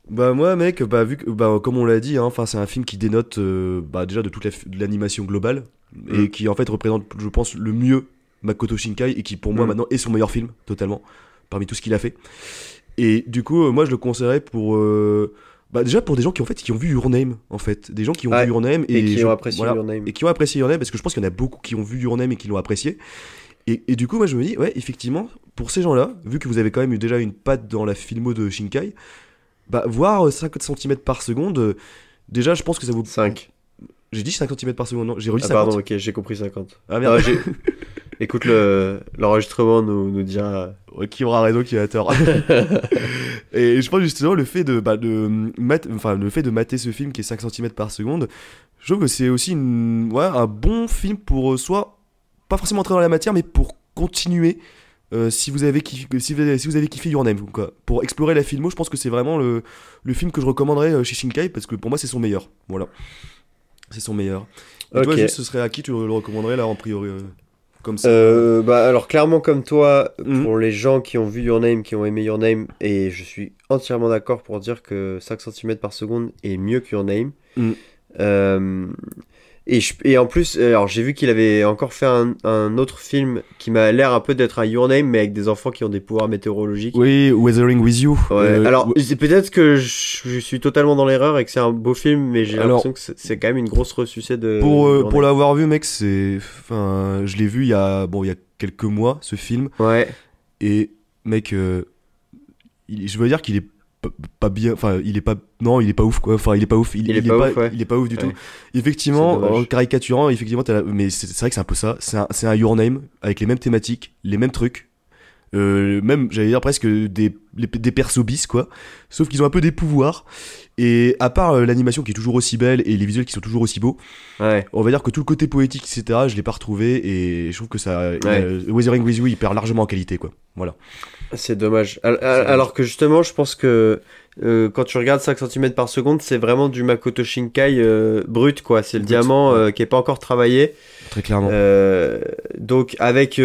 Bah moi mec, bah vu que bah comme on l'a dit, hein, enfin c'est un film qui dénote euh, bah, déjà de toute la l'animation globale et Mm. qui en fait représente, je pense, le mieux Makoto Shinkai et qui pour moi Mm. maintenant est son meilleur film totalement parmi tout ce qu'il a fait. Et du coup, euh, moi je le conseillerais pour euh, bah déjà pour des gens qui en fait qui ont vu Your Name en fait, des gens qui ont Ouais. vu Your Name et, qui ont apprécié voilà, Your Name. et qui ont apprécié Your Name parce que je pense qu'il y en a beaucoup qui ont vu Your Name et qui l'ont apprécié. Et, et du coup, moi je me dis, ouais, effectivement, pour ces gens-là, vu que vous avez quand même eu déjà une patte dans la filmo de Shinkai, bah voir euh, 50 cm par seconde, euh, déjà je pense que ça vous. 5. J'ai dit 5 cm par seconde, non J'ai redit Ah 50. pardon, ok, j'ai compris 50. Ah merde, <laughs> Écoute, le- l'enregistrement nous, nous dira. Ouais, qui aura raison, qui a tort. <laughs> et je pense justement le fait de, bah, de mat- enfin, le fait de mater ce film qui est 5 cm par seconde, je trouve que c'est aussi une, ouais, un bon film pour euh, soit pas forcément entrer dans la matière, mais pour continuer. euh, si vous avez kiffé, si vous avez, si vous avez kiffé Your Name, quoi. Pour explorer la filmo, je pense que c'est vraiment le, le film que je recommanderais euh, chez Shinkai parce que pour moi c'est son meilleur. Voilà. C'est son meilleur. Et toi, Ok. juste, ce serait à qui tu le recommanderais là en priori euh, Comme ça. Euh, bah alors clairement comme toi, Mhm. pour les gens qui ont vu Your Name, qui ont aimé Your Name, et je suis entièrement d'accord pour dire que 5 cm par seconde est mieux que Your Name. Mhm. Euh, et, je- et en plus, alors j'ai vu qu'il avait encore fait un, un autre film qui m'a l'air un peu d'être un Your Name, mais avec des enfants qui ont des pouvoirs météorologiques. Oui, Weathering with You. Ouais, Euh, alors peut-être que je, je suis totalement dans l'erreur et que c'est un beau film, mais j'ai l'impression que c'est quand même une grosse ressucée de. Pour, euh, pour l'avoir vu, mec, c'est. Enfin, je l'ai vu il y a, bon, il y a quelques mois, ce film. Ouais. Et, mec, euh, il- je veux dire qu'il est pas, bien. Enfin, il est pas. Non, il est pas ouf, quoi. Enfin, il est pas ouf. Il, Il est pas ouf, ouais. il est pas ouf du Ouais. tout. Effectivement, en caricaturant, effectivement, la- mais c'est vrai que c'est un peu ça. C'est un, c'est un Your Name avec les mêmes thématiques, les mêmes trucs. Euh, même, j'allais dire presque des, les- des persos bis, quoi. Sauf qu'ils ont un peu des pouvoirs. Et à part euh, l'animation qui est toujours aussi belle et les visuels qui sont toujours aussi beaux, Ouais. on va dire que tout le côté poétique, etc., je l'ai pas retrouvé et je trouve que ça. euh, Weathering with You, il perd largement en qualité, quoi. Voilà. C'est dommage. Al- al- Alors que justement, je pense que euh, quand tu regardes 5 cm par seconde, c'est vraiment du Makoto Shinkai euh, brut, quoi. C'est le Brut, diamant euh, qui est pas encore travaillé. Très clairement. Donc avec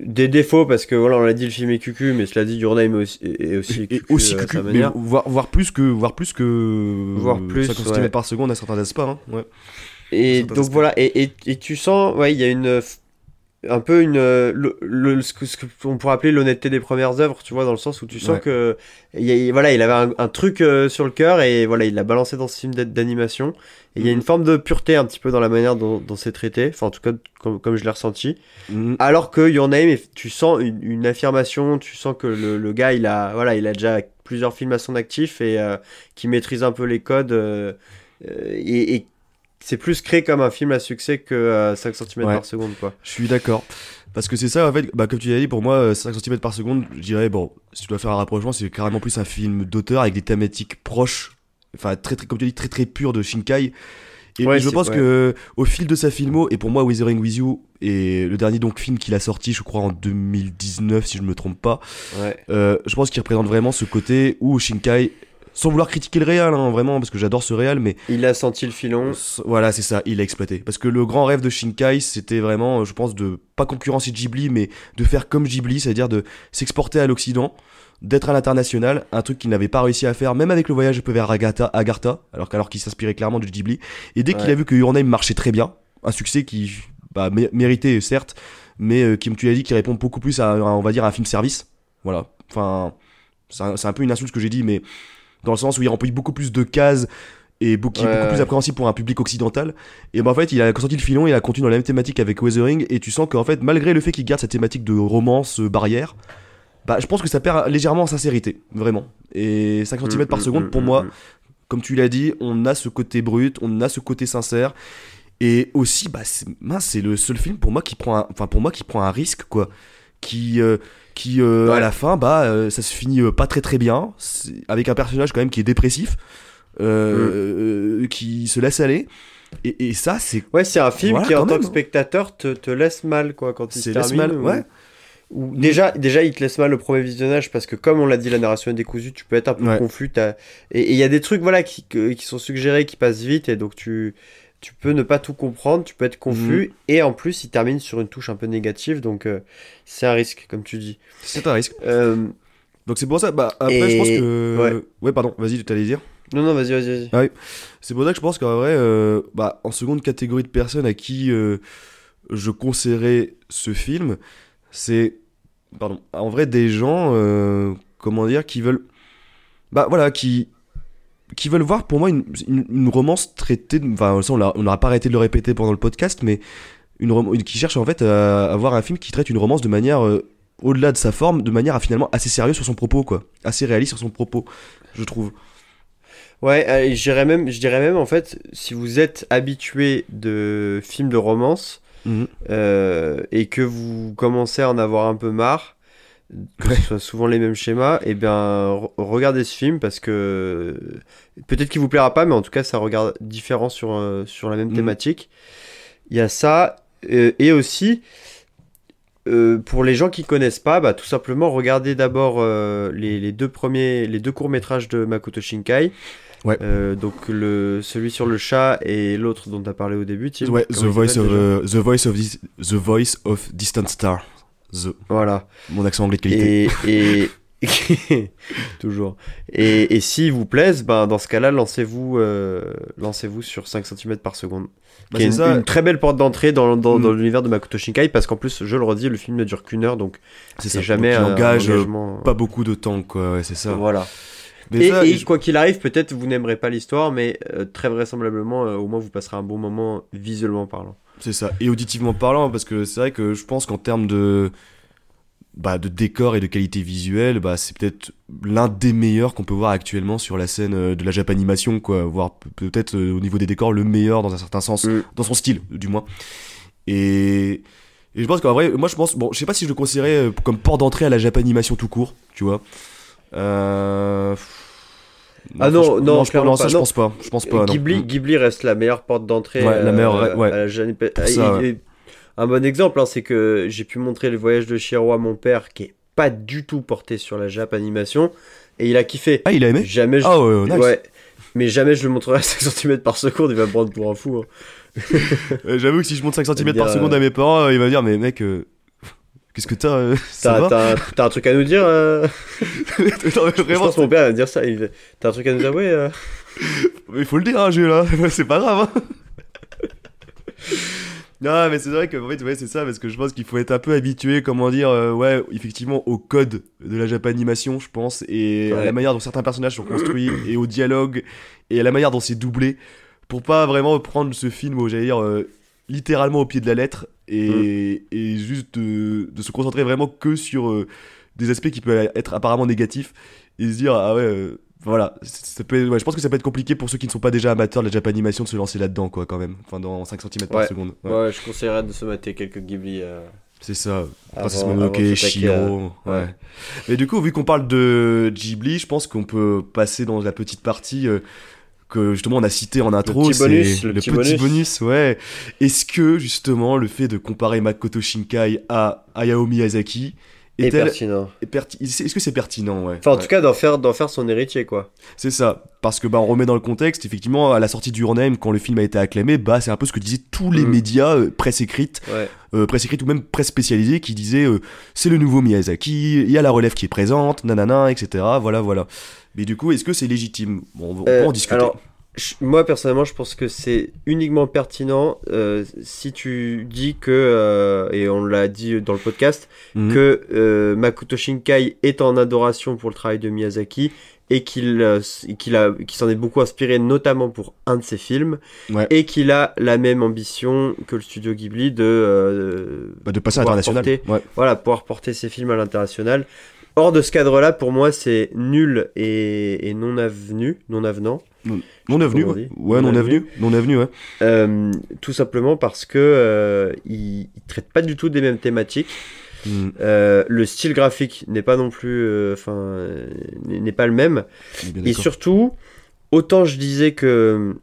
des défauts, parce que voilà, on l'a dit, le film est cucu, mais cela dit, Your Name est aussi, est aussi et cucu, aussi cucu, mais voire, voire plus que voire plus que Voire plus, 50 cm ouais. par seconde à certains aspects hein. ouais. Et certains donc aspects. voilà, et, et, et tu sens, ouais, il y a une un peu une euh, le, le- ce qu'on pourrait appeler l'honnêteté des premières œuvres, tu vois, dans le sens où tu sens Ouais. que y a- voilà, il avait un, un truc euh, sur le cœur et voilà, il l'a balancé dans ce film d'a- d'animation. Et il y a Mhm. une forme de pureté un petit peu dans la manière dont, dont c'est traité, enfin en tout cas comme, comme je l'ai ressenti. Mm. Alors que Your Name, tu sens une, une affirmation, tu sens que le, le gars, il a, voilà, il a déjà plusieurs films à son actif et euh, qui maîtrise un peu les codes. euh, euh, et, et c'est plus créé comme un film à succès que euh, 5 cm Ouais. par seconde, quoi. je suis d'accord parce que c'est ça en fait bah, comme tu l'as dit pour moi euh, 5 cm par seconde je dirais bon si tu dois faire un rapprochement c'est carrément plus un film d'auteur avec des thématiques proches enfin très très comme tu dis très très pur de Shinkai et Ouais, je pense ouais. que au fil de sa filmo et pour moi Weathering with You et le dernier donc film qu'il a sorti je crois en 2019 si je me trompe pas Ouais. Euh, je pense qu'il représente vraiment ce côté où Shinkai, sans vouloir critiquer le réal, hein, vraiment, parce que j'adore ce réal, mais Il a senti le filon. s- voilà, c'est ça, il a exploité. Parce que le grand rêve de Shinkai, c'était vraiment, je pense, de pas concurrencer Ghibli, mais de faire comme Ghibli, c'est-à-dire de s'exporter à l'Occident, d'être à l'international, un truc qu'il n'avait pas réussi à faire, même avec le voyage un peu vers Agatha, Agartha, alors qu'alors qu'il s'inspirait clairement de Ghibli. Et dès qu'il a vu que Your Name marchait très bien, un succès qui bah, mé- méritait certes, mais euh, qui, comme tu l'as dit, qui répond beaucoup plus à, à, on va dire, un film service. Voilà. Enfin, c'est un, c'est un peu une insulte ce que j'ai dit, mais dans le sens où il remplit beaucoup plus de cases et beaucoup, qui est beaucoup plus appréhensible pour un public occidental. Et ben en fait, il a sorti le filon, il a continué dans la même thématique avec Weathering, et tu sens qu'en fait, malgré le fait qu'il garde cette thématique de romance, euh, barrière, bah je pense que ça perd légèrement en sincérité, vraiment. Et 5 cm par Mm, seconde, mm, pour mm, moi, mm. comme tu l'as dit, on a ce côté brut, on a ce côté sincère. Et aussi, bah, c'est mince, c'est le seul film pour moi qui prend un, enfin, pour moi qui prend un risque, quoi. Qui, euh, qui euh, à la fin, bah, euh, ça se finit euh, pas très très bien, avec un personnage quand même qui est dépressif, euh, qui se laisse aller. Et, et ça, c'est Ouais, c'est un film Voilà, qui, en tant que hein. spectateur, te, te laisse mal, quoi, quand il se termine. mal, ou- ouais. déjà, déjà, il te laisse mal le premier visionnage parce que, comme on l'a dit, la narration est décousue, tu peux être un peu Ouais. confus. Et il y a des trucs voilà, qui, qui sont suggérés, qui passent vite, et donc tu, tu peux ne pas tout comprendre, tu peux être confus, et en plus, il termine sur une touche un peu négative, donc euh, c'est un risque, comme tu dis. C'est un risque. Euh, Donc c'est pour ça, bah après Et- je pense que... ouais. ouais pardon, vas-y, tu t'allais dire Non, non, vas-y, vas-y, vas-y. C'est pour ça que je pense qu'en vrai, euh, bah, en seconde catégorie de personnes à qui je conseillerais ce film, c'est, pardon, en vrai des gens, comment dire, qui veulent, bah voilà, qui, qui veulent voir pour moi une, une, une romance traitée, enfin ça on n'aura pas arrêté de le répéter pendant le podcast, mais une, qui cherche en fait à avoir un film qui traite une romance de manière euh, au-delà de sa forme, de manière à finalement assez sérieux sur son propos, quoi, assez réaliste sur son propos, je trouve. Ouais, euh, je dirais même, je dirais même, en fait, si vous êtes habitué de films de romance, euh, et que vous commencez à en avoir un peu marre, que ce soit souvent les mêmes schémas, et bien re- regardez ce film parce que peut-être qu'il vous plaira pas, mais en tout cas ça regarde différent sur, euh, sur la même Mhm. thématique. Il y a ça, euh, et aussi euh, pour les gens qui connaissent pas, bah, tout simplement regardez d'abord les, les deux premiers, les deux courts métrages de Makoto Shinkai. Ouais. Donc le, celui sur le chat et l'autre dont tu as parlé au début, Tim. Ouais, Comment the voice, of, déjà the, voice of dis- the Voice of Distant Star. The, Voilà. mon accent anglais de qualité. Et, et <laughs> toujours. Et, et s'il vous plaise, ben dans ce cas-là, lancez-vous, euh, lancez-vous sur 5 cm par seconde. Bah, qui est une, ça, une très belle porte d'entrée dans, dans, Mm. dans l'univers de Makoto Shinkai parce qu'en plus, je le redis, le film ne dure qu'une heure, donc c'est jamais Donc, un engage euh, engagement. pas beaucoup de temps, quoi. Ouais, c'est ça. Voilà. Mais Et, ça, et je- quoi qu'il arrive, peut-être vous n'aimerez pas l'histoire, mais euh, très vraisemblablement, euh, au moins vous passerez un bon moment visuellement parlant. C'est ça. Et auditivement parlant, parce que c'est vrai que je pense qu'en termes de, bah, de décor et de qualité visuelle, bah, c'est peut-être l'un des meilleurs qu'on peut voir actuellement sur la scène euh, de la Japanimation, quoi. Voire pe- peut-être euh, au niveau des décors, le meilleur dans un certain sens, Mm. dans son style, du moins. Et, et je pense qu'en vrai, moi je pense, bon, je sais pas si je le considérais euh, comme port d'entrée à la Japanimation tout court, tu vois. Euh... Ah non, non, je, ça, pas, je pense pas. Je pense pas. Ghibli, Mm. Ghibli reste la meilleure porte d'entrée. Ouais, la meilleure, ouais. à la ça, Un bon exemple, hein, c'est que j'ai pu montrer le voyage de Shiro à mon père, qui est pas du tout porté sur la Jap animation, et il a kiffé. Ah, il a aimé Jamais je... Ah ouais, nice. ouais. Mais jamais je le montrerai à 5 cm par seconde, il va me prendre pour un fou. hein. Euh, J'avoue que si je monte 5 <laughs> cm par seconde euh, à mes parents, euh, il va me dire, mais mec, euh, qu'est-ce que t'as euh, <laughs> T'as t'as un, truc à nous dire euh <laughs> Non, mais Je pense que mon père va dire ça. il T'as un truc à nous dire Ouais. euh <laughs> il faut le dire, hein, Jules, hein. c'est pas grave. Hein. non, mais c'est vrai que en fait, ouais, c'est ça, parce que je pense qu'il faut être un peu habitué, comment dire, euh, ouais, effectivement, au code de la Japanimation, je pense, et à la manière dont certains personnages sont construits, et au dialogue, et à la manière dont c'est doublé, pour pas vraiment prendre ce film, j'allais dire, littéralement au pied de la lettre, et, et juste de, de se concentrer vraiment que sur euh, des aspects qui peuvent être apparemment négatifs, et se dire, ah ouais. euh, voilà, c- ça peut être- ouais, je pense que ça peut être compliqué pour ceux qui ne sont pas déjà amateurs de la Japanimation de se lancer là-dedans, quoi, quand même. Enfin, dans 5 cm par seconde. Ouais. ouais. je conseillerais de se mater quelques Ghibli. euh, C'est ça. Avant Mononoke, Shiro. à- Ouais. ouais. Mais du coup, vu qu'on parle de Ghibli, je pense qu'on peut passer dans la petite partie euh, que justement on a cité en intro. petit c'est bonus, le le petit petit bonus. bonus, ouais. Est-ce que justement le fait de comparer Makoto Shinkai à Hayao Miyazaki est-elle- pertinent. est perti- Est-ce que c'est pertinent, ouais. Enfin, en Ouais. tout cas, d'en faire, d'en faire son héritier, quoi. C'est ça, parce que bah on remet dans le contexte, effectivement, à la sortie du Your Name, quand le film a été acclamé, bah c'est un peu ce que disaient tous les Mm. médias, euh, presse écrite, Ouais. euh, presse écrite ou même presse spécialisée, qui disaient euh, c'est le nouveau Miyazaki, il y a la relève qui est présente, nanana, etc. Voilà, voilà. Mais du coup, est-ce que c'est légitime? Bon, on, Euh, peut en discuter. alors, je- moi, personnellement, je pense que c'est uniquement pertinent euh, si tu dis que, euh, et on l'a dit dans le podcast, Mhm. que Makoto Shinkai est en adoration pour le travail de Miyazaki et qu'il a qu'il s'en est beaucoup inspiré notamment pour un de ses films Ouais. et qu'il a la même ambition que le studio Ghibli de euh, Bah, de passer à l'international. Ouais. voilà pouvoir porter ses films à l'international hors de ce cadre-là pour moi c'est nul et, et non avenu non avenant Non avenu, Comment on ouais, Non non avenu. avenu, non avenu, ouais. Euh, tout simplement parce que euh, il, il traite pas du tout des mêmes thématiques Mhm. Euh, le style graphique n'est pas non plus euh, enfin n'est pas le même et surtout, autant je disais que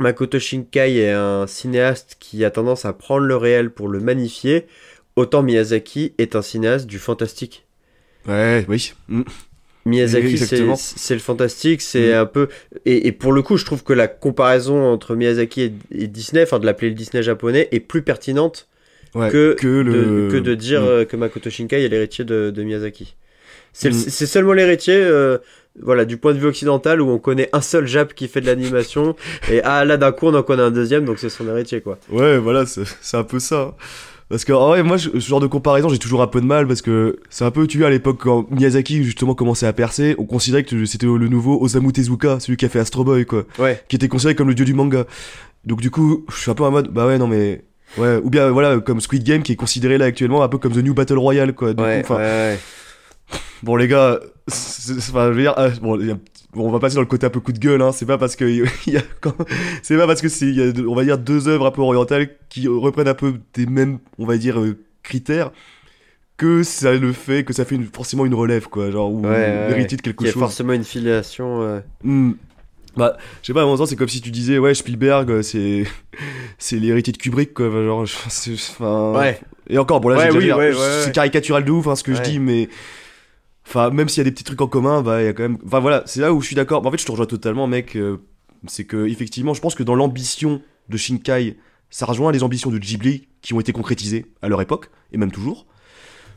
Makoto Shinkai est un cinéaste qui a tendance à prendre le réel pour le magnifier, autant Miyazaki est un cinéaste du fantastique. Ouais, oui. Mm. Miyazaki, c'est le fantastique, c'est Mm. un peu. Et, et pour le coup, je trouve que la comparaison entre Miyazaki et, et Disney, enfin de l'appeler le Disney japonais, est plus pertinente Ouais, que, le... de, que de dire Mm. euh, que Makoto Shinkai est l'héritier de, de Miyazaki. C'est le- c'est seulement l'héritier, euh, voilà, du point de vue occidental où on connaît un seul Jap qui fait de l'animation <laughs> et ah là d'un coup on en connaît un deuxième donc c'est son héritier quoi. Ouais, voilà, c'est c'est un peu ça. Parce que, en vrai, moi, ce genre de comparaison, j'ai toujours un peu de mal parce que c'est un peu, tu vois, à l'époque, quand Miyazaki, justement, commençait à percer, on considérait que c'était le nouveau Osamu Tezuka, celui qui a fait Astro Boy, quoi. Ouais. Qui était considéré comme le dieu du manga. Donc, du coup, je suis un peu en mode, bah ouais, non, mais. Ouais, ou bien, voilà, comme Squid Game, qui est considéré là actuellement un peu comme The New Battle Royale, quoi. Du Ouais, coup, ouais, ouais. Bon les gars, enfin je veux dire, euh, bon, il y a- bon, on va passer dans le côté un peu coup de gueule, hein. C'est pas parce que <laughs> y a, c'est pas parce que c'est, y a, on va dire deux œuvres un peu orientales qui reprennent un peu des mêmes, on va dire euh, critères, que ça le fait, que ça fait une- forcément une relève quoi, genre ou Ouais, de quelque Il y a chose. forcément une filiation. euh, Hmm. Bah, je sais pas, à mon sens, c'est comme si tu disais, ouais, Spielberg, euh, c'est, <laughs> c'est l'héritier de Kubrick, quoi. Genre, enfin. Ouais. Et encore, bon là, Ouais, oui, ouais, ouais, c'est caricatural de ouf, hein, ce que je dis, mais. Enfin, même s'il y a des petits trucs en commun, bah, il y a quand même. Enfin, voilà, c'est là où je suis d'accord. En fait, je te rejoins totalement, mec. euh, c'est que, effectivement, je pense que dans l'ambition de Shinkai, ça rejoint les ambitions de Ghibli qui ont été concrétisées à leur époque, et même toujours.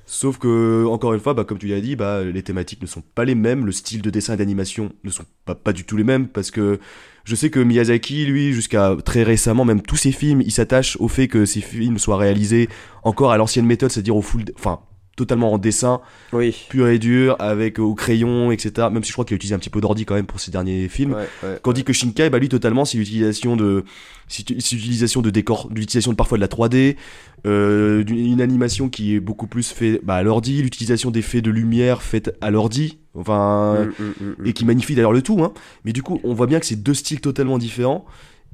Sauf que, encore une fois, bah, comme tu l'as dit, bah, les thématiques ne sont pas les mêmes, le style de dessin et d'animation ne sont pas, pas du tout les mêmes, parce que je sais que Miyazaki, lui, jusqu'à très récemment, même tous ses films, il s'attache au fait que ses films soient réalisés encore à l'ancienne méthode, c'est-à-dire au full, enfin, totalement en dessin, Oui. pur et dur, avec euh, au crayon, etc. Même si je crois qu'il a utilisé un petit peu d'ordi quand même pour ses derniers films. Ouais, ouais. Tandis que Shinkai, bah lui totalement, c'est l'utilisation de, c'est l'utilisation de décors, l'utilisation de parfois de la 3D, euh, d'une- une animation qui est beaucoup plus faite bah, à l'ordi, l'utilisation d'effets de lumière faite à l'ordi, enfin, Mm, mm, mm, mm. et qui magnifie d'ailleurs le tout. Hein. Mais du coup, on voit bien que c'est deux styles totalement différents.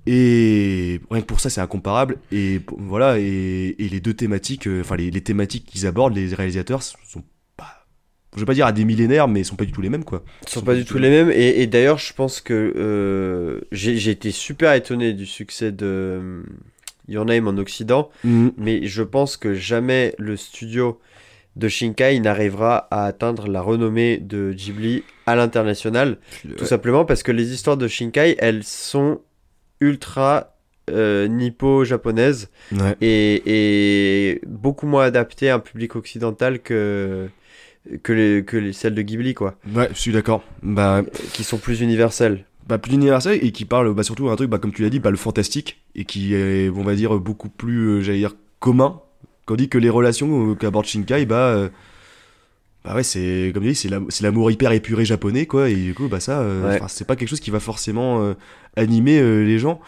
Et rien que pour ça, c'est incomparable. Et voilà, et, et les deux thématiques, euh, enfin les, les thématiques qu'ils abordent, les réalisateurs sont pas, je vais pas dire à des millénaires, mais sont pas du tout les mêmes quoi. Ils sont pas du tout les mêmes. Et, et d'ailleurs, je pense que euh, j'ai été super étonné du succès de euh, Your Name en Occident. Mhm. Mais je pense que jamais le studio de Shinkai n'arrivera à atteindre la renommée de Ghibli à l'international. Tout simplement parce que les histoires de Shinkai, elles sont ultra euh, nippo-japonaises Ouais. et, et beaucoup moins adaptées à un public occidental que, que, les, que les, celles de Ghibli, quoi, Ouais, je suis d'accord. Bah, qui sont plus universelles. bah plus universel et qui parle bah, surtout d'un truc, bah, comme tu l'as dit, bah, le fantastique et qui est, on va dire, beaucoup plus, euh, j'allais dire, commun. Tandis que les relations euh, qu'aborde Shinkai, bah, euh, bah ouais, c'est comme tu dis, c'est l'am- c'est l'amour hyper épuré japonais, quoi. Et du coup, bah ça, euh, Ouais. c'est pas quelque chose qui va forcément animer euh, les gens.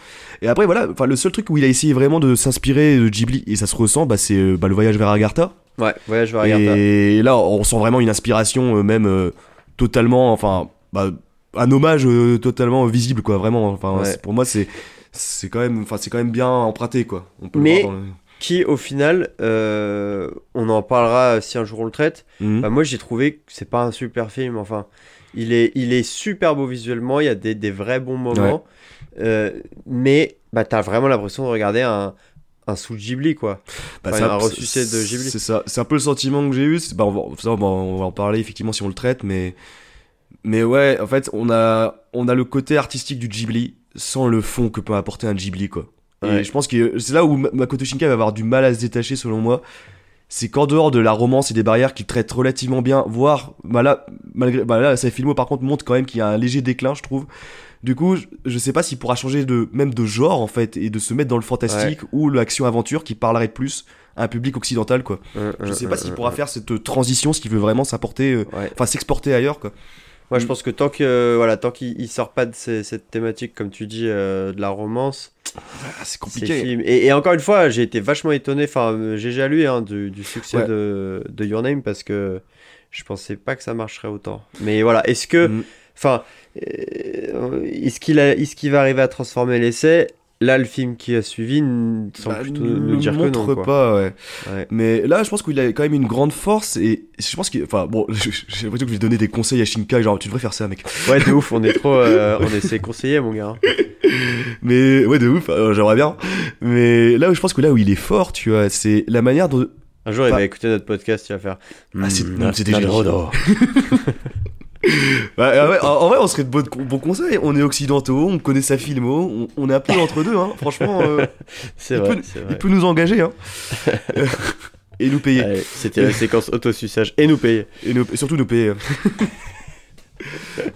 Et après, voilà, enfin, le seul truc où il a essayé vraiment de s'inspirer de Ghibli et ça se ressent, bah, c'est euh, bah, le voyage vers Agartha. Ouais, voyage vers Agartha. Et là, on sent vraiment une inspiration, euh, même totalement, enfin, bah, un hommage totalement visible, quoi. Vraiment. Enfin, Ouais. pour moi, c'est c'est quand même, enfin, c'est quand même bien emprunté, quoi. On peut le Mais- voir dans le- Qui, au final, euh, on en parlera si un jour on le traite, Mhm. Bah, moi j'ai trouvé que c'est pas un super film. Enfin, il est, il est super beau visuellement, il y a des, des vrais bons moments. Euh, mais bah, t'as vraiment l'impression de regarder un, un sous Ghibli quoi. Bah, enfin, un ressucé de Ghibli. C'est ça. C'est un peu le sentiment que j'ai eu. Bah, on, va, ça, on va- on va en parler effectivement si on le traite, mais mais ouais, en fait, on a on a le côté artistique du Ghibli sans le fond que peut apporter un Ghibli, quoi. Et Ouais. je pense que c'est là où Ma- Makoto Shinkai va avoir du mal à se détacher, selon moi. C'est qu'en dehors de la romance et des barrières qu'il traite relativement bien, voire, bah là, malgré, bah là, sa filmo par contre montre quand même qu'il y a un léger déclin, je trouve. Du coup, je, sais pas s'il pourra changer de, même de genre, en fait, et de se mettre dans le fantastique ou l'action-aventure qui parlerait plus à un public occidental, quoi. Euh, Je euh, sais pas euh, s'il euh, pourra faire cette transition, s'il veut vraiment s'apporter, euh, Ouais. enfin s'exporter ailleurs, quoi. Moi Mm. je pense que tant que voilà tant qu'il il sort pas de ces- cette thématique comme tu dis euh, de la romance, c'est ces films. Et, et encore une fois, j'ai été vachement étonné. Enfin, j'ai hein, du, du succès Ouais. de, de Your Name parce que je pensais pas que ça marcherait autant. Mais voilà, est-ce que Mm. Enfin, euh, est-ce qu'il a, est-ce qu'il va arriver à transformer l'essai? Là, le film qui a suivi semble Bah, plutôt ne nous dire que non. Quoi. pas, ouais. Ouais. Mais là, je pense qu'il a quand même une grande force et je pense qu'il. Enfin, bon, <laughs> j'ai l'impression que je vais donner des conseils à Shinkai, genre, tu devrais faire ça, mec. Ouais, de ouf, on est trop, euh, <laughs> on est ses conseillers, mon gars. Mais ouais, de ouf, euh, j'aimerais bien. Mais là où je pense que là où il est fort, tu vois, c'est la manière dont, Un jour, il Pas- va écouter notre podcast, il va faire. Ah, c'est- Hmm, c'était Naruto. <laughs> Bah, ah ouais, en, vrai, on serait de bons bons conseils. On est occidentaux, on connaît sa filmo, on, on est un peu entre deux. Hein. Franchement, euh, <laughs> C'est il, vrai, peut, il peut nous engager hein. <laughs> et nous payer. C'était la séquence autosuçage et nous payer. Et, nous- surtout nous payer. <laughs>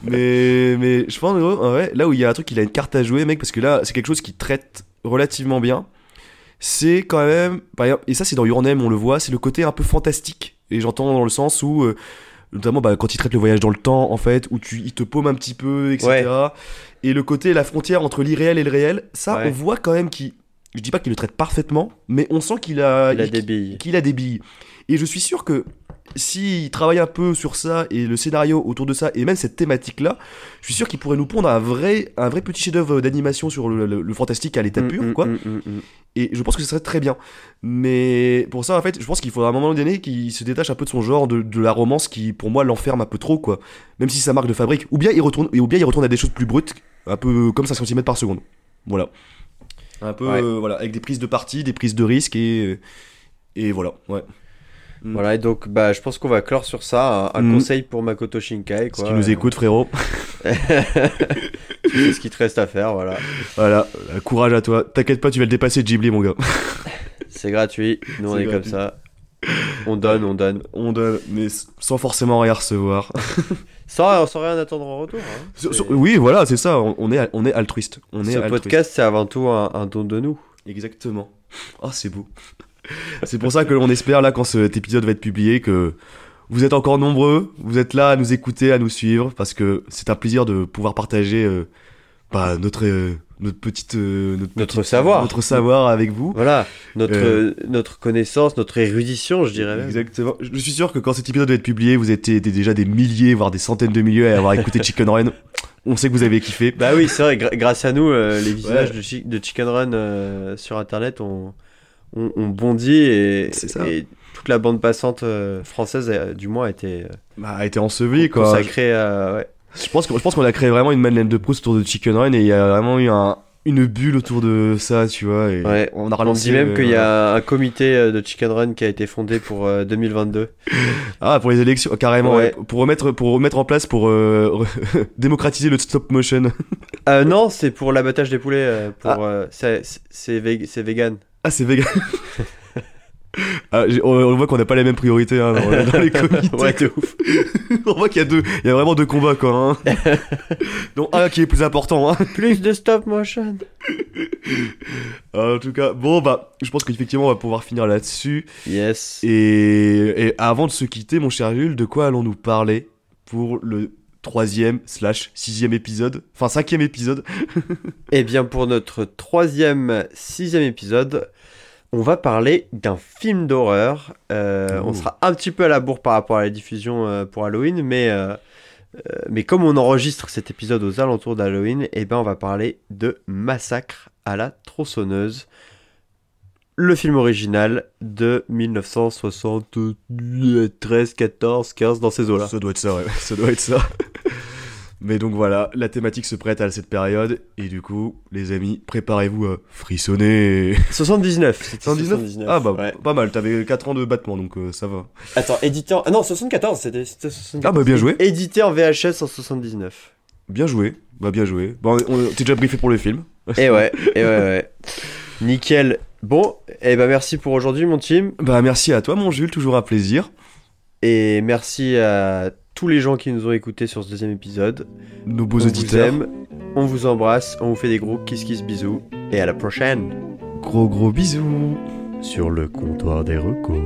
mais, mais je pense, là où il y a un truc, il a une carte à jouer, mec, parce que là, c'est quelque chose qui traite relativement bien. C'est quand même, par exemple, et ça c'est dans Your Name, on le voit, c'est le côté un peu fantastique. Et j'entends dans le sens où, euh, notamment bah, quand il traite le voyage dans le temps, en fait, où tu, il te paume un petit peu, etc. Et le côté, la frontière entre l'irréel et le réel, ça, Ouais. on voit quand même qu'il. Je dis pas qu'il le traite parfaitement, mais on sent qu'il a, Il a il- des billes. qu'il a des billes. Et je suis sûr que s'il travaille un peu sur ça et le scénario autour de ça et même cette thématique-là, je suis sûr qu'il pourrait nous pondre un vrai, un vrai petit chef-d'œuvre d'animation sur le, le- le fantastique à l'état Mm, pur, mm, quoi. mm. Et je pense que ce serait très bien. Mais pour ça, en fait, je pense qu'il faudra à un moment donné qu'il se détache un peu de son genre, de, de la romance qui, pour moi, l'enferme un peu trop, quoi. Même si sa marque de fabrique. Ou bien il retourne, ou bien il retourne à des choses plus brutes, un peu comme 5 cm par seconde. Voilà. Un peu, Ouais. euh, voilà, avec des prises de parti, des prises de risque et, et voilà, ouais. Mm. Voilà, et donc bah, je pense qu'on va clore sur ça. Un, un Mhm. conseil pour Makoto Shinkai. Quoi. <laughs> tu nous écoutes, frérot. C'est ce qu'il te reste à faire, voilà. Voilà, euh, courage à toi. T'inquiète pas, tu vas le dépasser, Ghibli, mon gars. <laughs> C'est gratuit, nous on est comme ça. On donne, on donne. On donne, mais s- sans forcément rien recevoir. <laughs> Sans, sans rien attendre en retour. hein. Sur- C'est- sur- oui, voilà, c'est ça. On on est, on est altruiste. On est Ce altruiste. podcast, c'est avant tout un, un don de nous. Exactement. Oh, c'est beau. C'est pour ça que l'on espère, là, quand cet épisode va être publié, que vous êtes encore nombreux, vous êtes là à nous écouter, à nous suivre, parce que c'est un plaisir de pouvoir partager euh, bah, notre, euh, notre petite. euh, Notre petite- savoir. Notre savoir avec vous. Voilà, notre, Euh. notre connaissance, notre érudition, je dirais même. Exactement. Je suis sûr que quand cet épisode va être publié, vous êtes des- déjà des milliers, voire des centaines de milliers à avoir écouté <laughs> Chicken Run. On sait que vous avez kiffé. Bah oui, c'est vrai, grâce à nous, euh, les visages Ouais. de, Chi- de Chicken Run euh, sur internet ont, ont, ont bondi et, toute la bande passante euh, française, du moins, a été euh, Bah, a été enseveli, quoi. consacrée à. Ouais. Je pense qu'on a créé vraiment une Madeleine de Proust autour de Chicken Run et il y a vraiment eu un, une bulle autour de ça, tu vois. Et Ouais, on a On dit même euh, qu'il y a un comité de Chicken Run qui a été fondé pour euh, 2022. <laughs> Ah, pour les élections, carrément. Ouais. ouais. Pour, remettre, pour remettre en place, pour euh, <laughs> démocratiser le stop motion. Non, c'est pour l'abattage des poulets. pour, Ah. c'est vegan. Ah, c'est vegan. <laughs> Ah, on, on voit qu'on n'a pas les mêmes priorités hein, dans, dans les <laughs> comités. ouais, ouf. <laughs> on voit qu'il y a deux, il y a vraiment deux combats quoi. Hein. Donc un qui est plus important. Hein. Plus de stop motion. En tout cas, bon bah, je pense qu'effectivement on va pouvoir finir là-dessus. Yes. Et, et avant de se quitter, mon cher Jules, de quoi allons-nous parler pour le troisième slash sixième épisode, enfin cinquième épisode Eh bien, pour notre troisième, sixième épisode, on va parler d'un film d'horreur. Euh, on sera un petit peu à la bourre par rapport à la diffusion euh, pour Halloween, mais, euh, mais comme on enregistre cet épisode aux alentours d'Halloween, eh ben, on va parler de Massacre à la tronçonneuse. Le film original de 1973, 14, 15, dans ces eaux-là. Ça doit être ça, ouais. <laughs> Ça doit être ça. Mais donc voilà, la thématique se prête à cette période. Et du coup, les amis, préparez-vous à frissonner. <laughs> 79, c'était 119 79. Ah bah, ouais. pas mal. T'avais 4 ans de battement, donc euh, ça va. Attends, édité en... Ah non, 74, c'était c'était 74. Ah bah, bien joué. Édité en VHS en 79. Bien joué. Bah bien joué. Bon, on, on- t'es déjà briefé pour le film. <laughs> Et ouais, et ouais, ouais. Nickel. Bon, et bah merci pour aujourd'hui mon team. Bah merci à toi, mon Jules. Toujours un plaisir. Et merci à tous les gens qui nous ont écoutés sur ce deuxième épisode. Nos beaux on auditeurs. vous aime, on vous embrasse, on vous fait des gros kiss kiss bisous. Et à la prochaine Gros gros bisous. sur le comptoir des recos.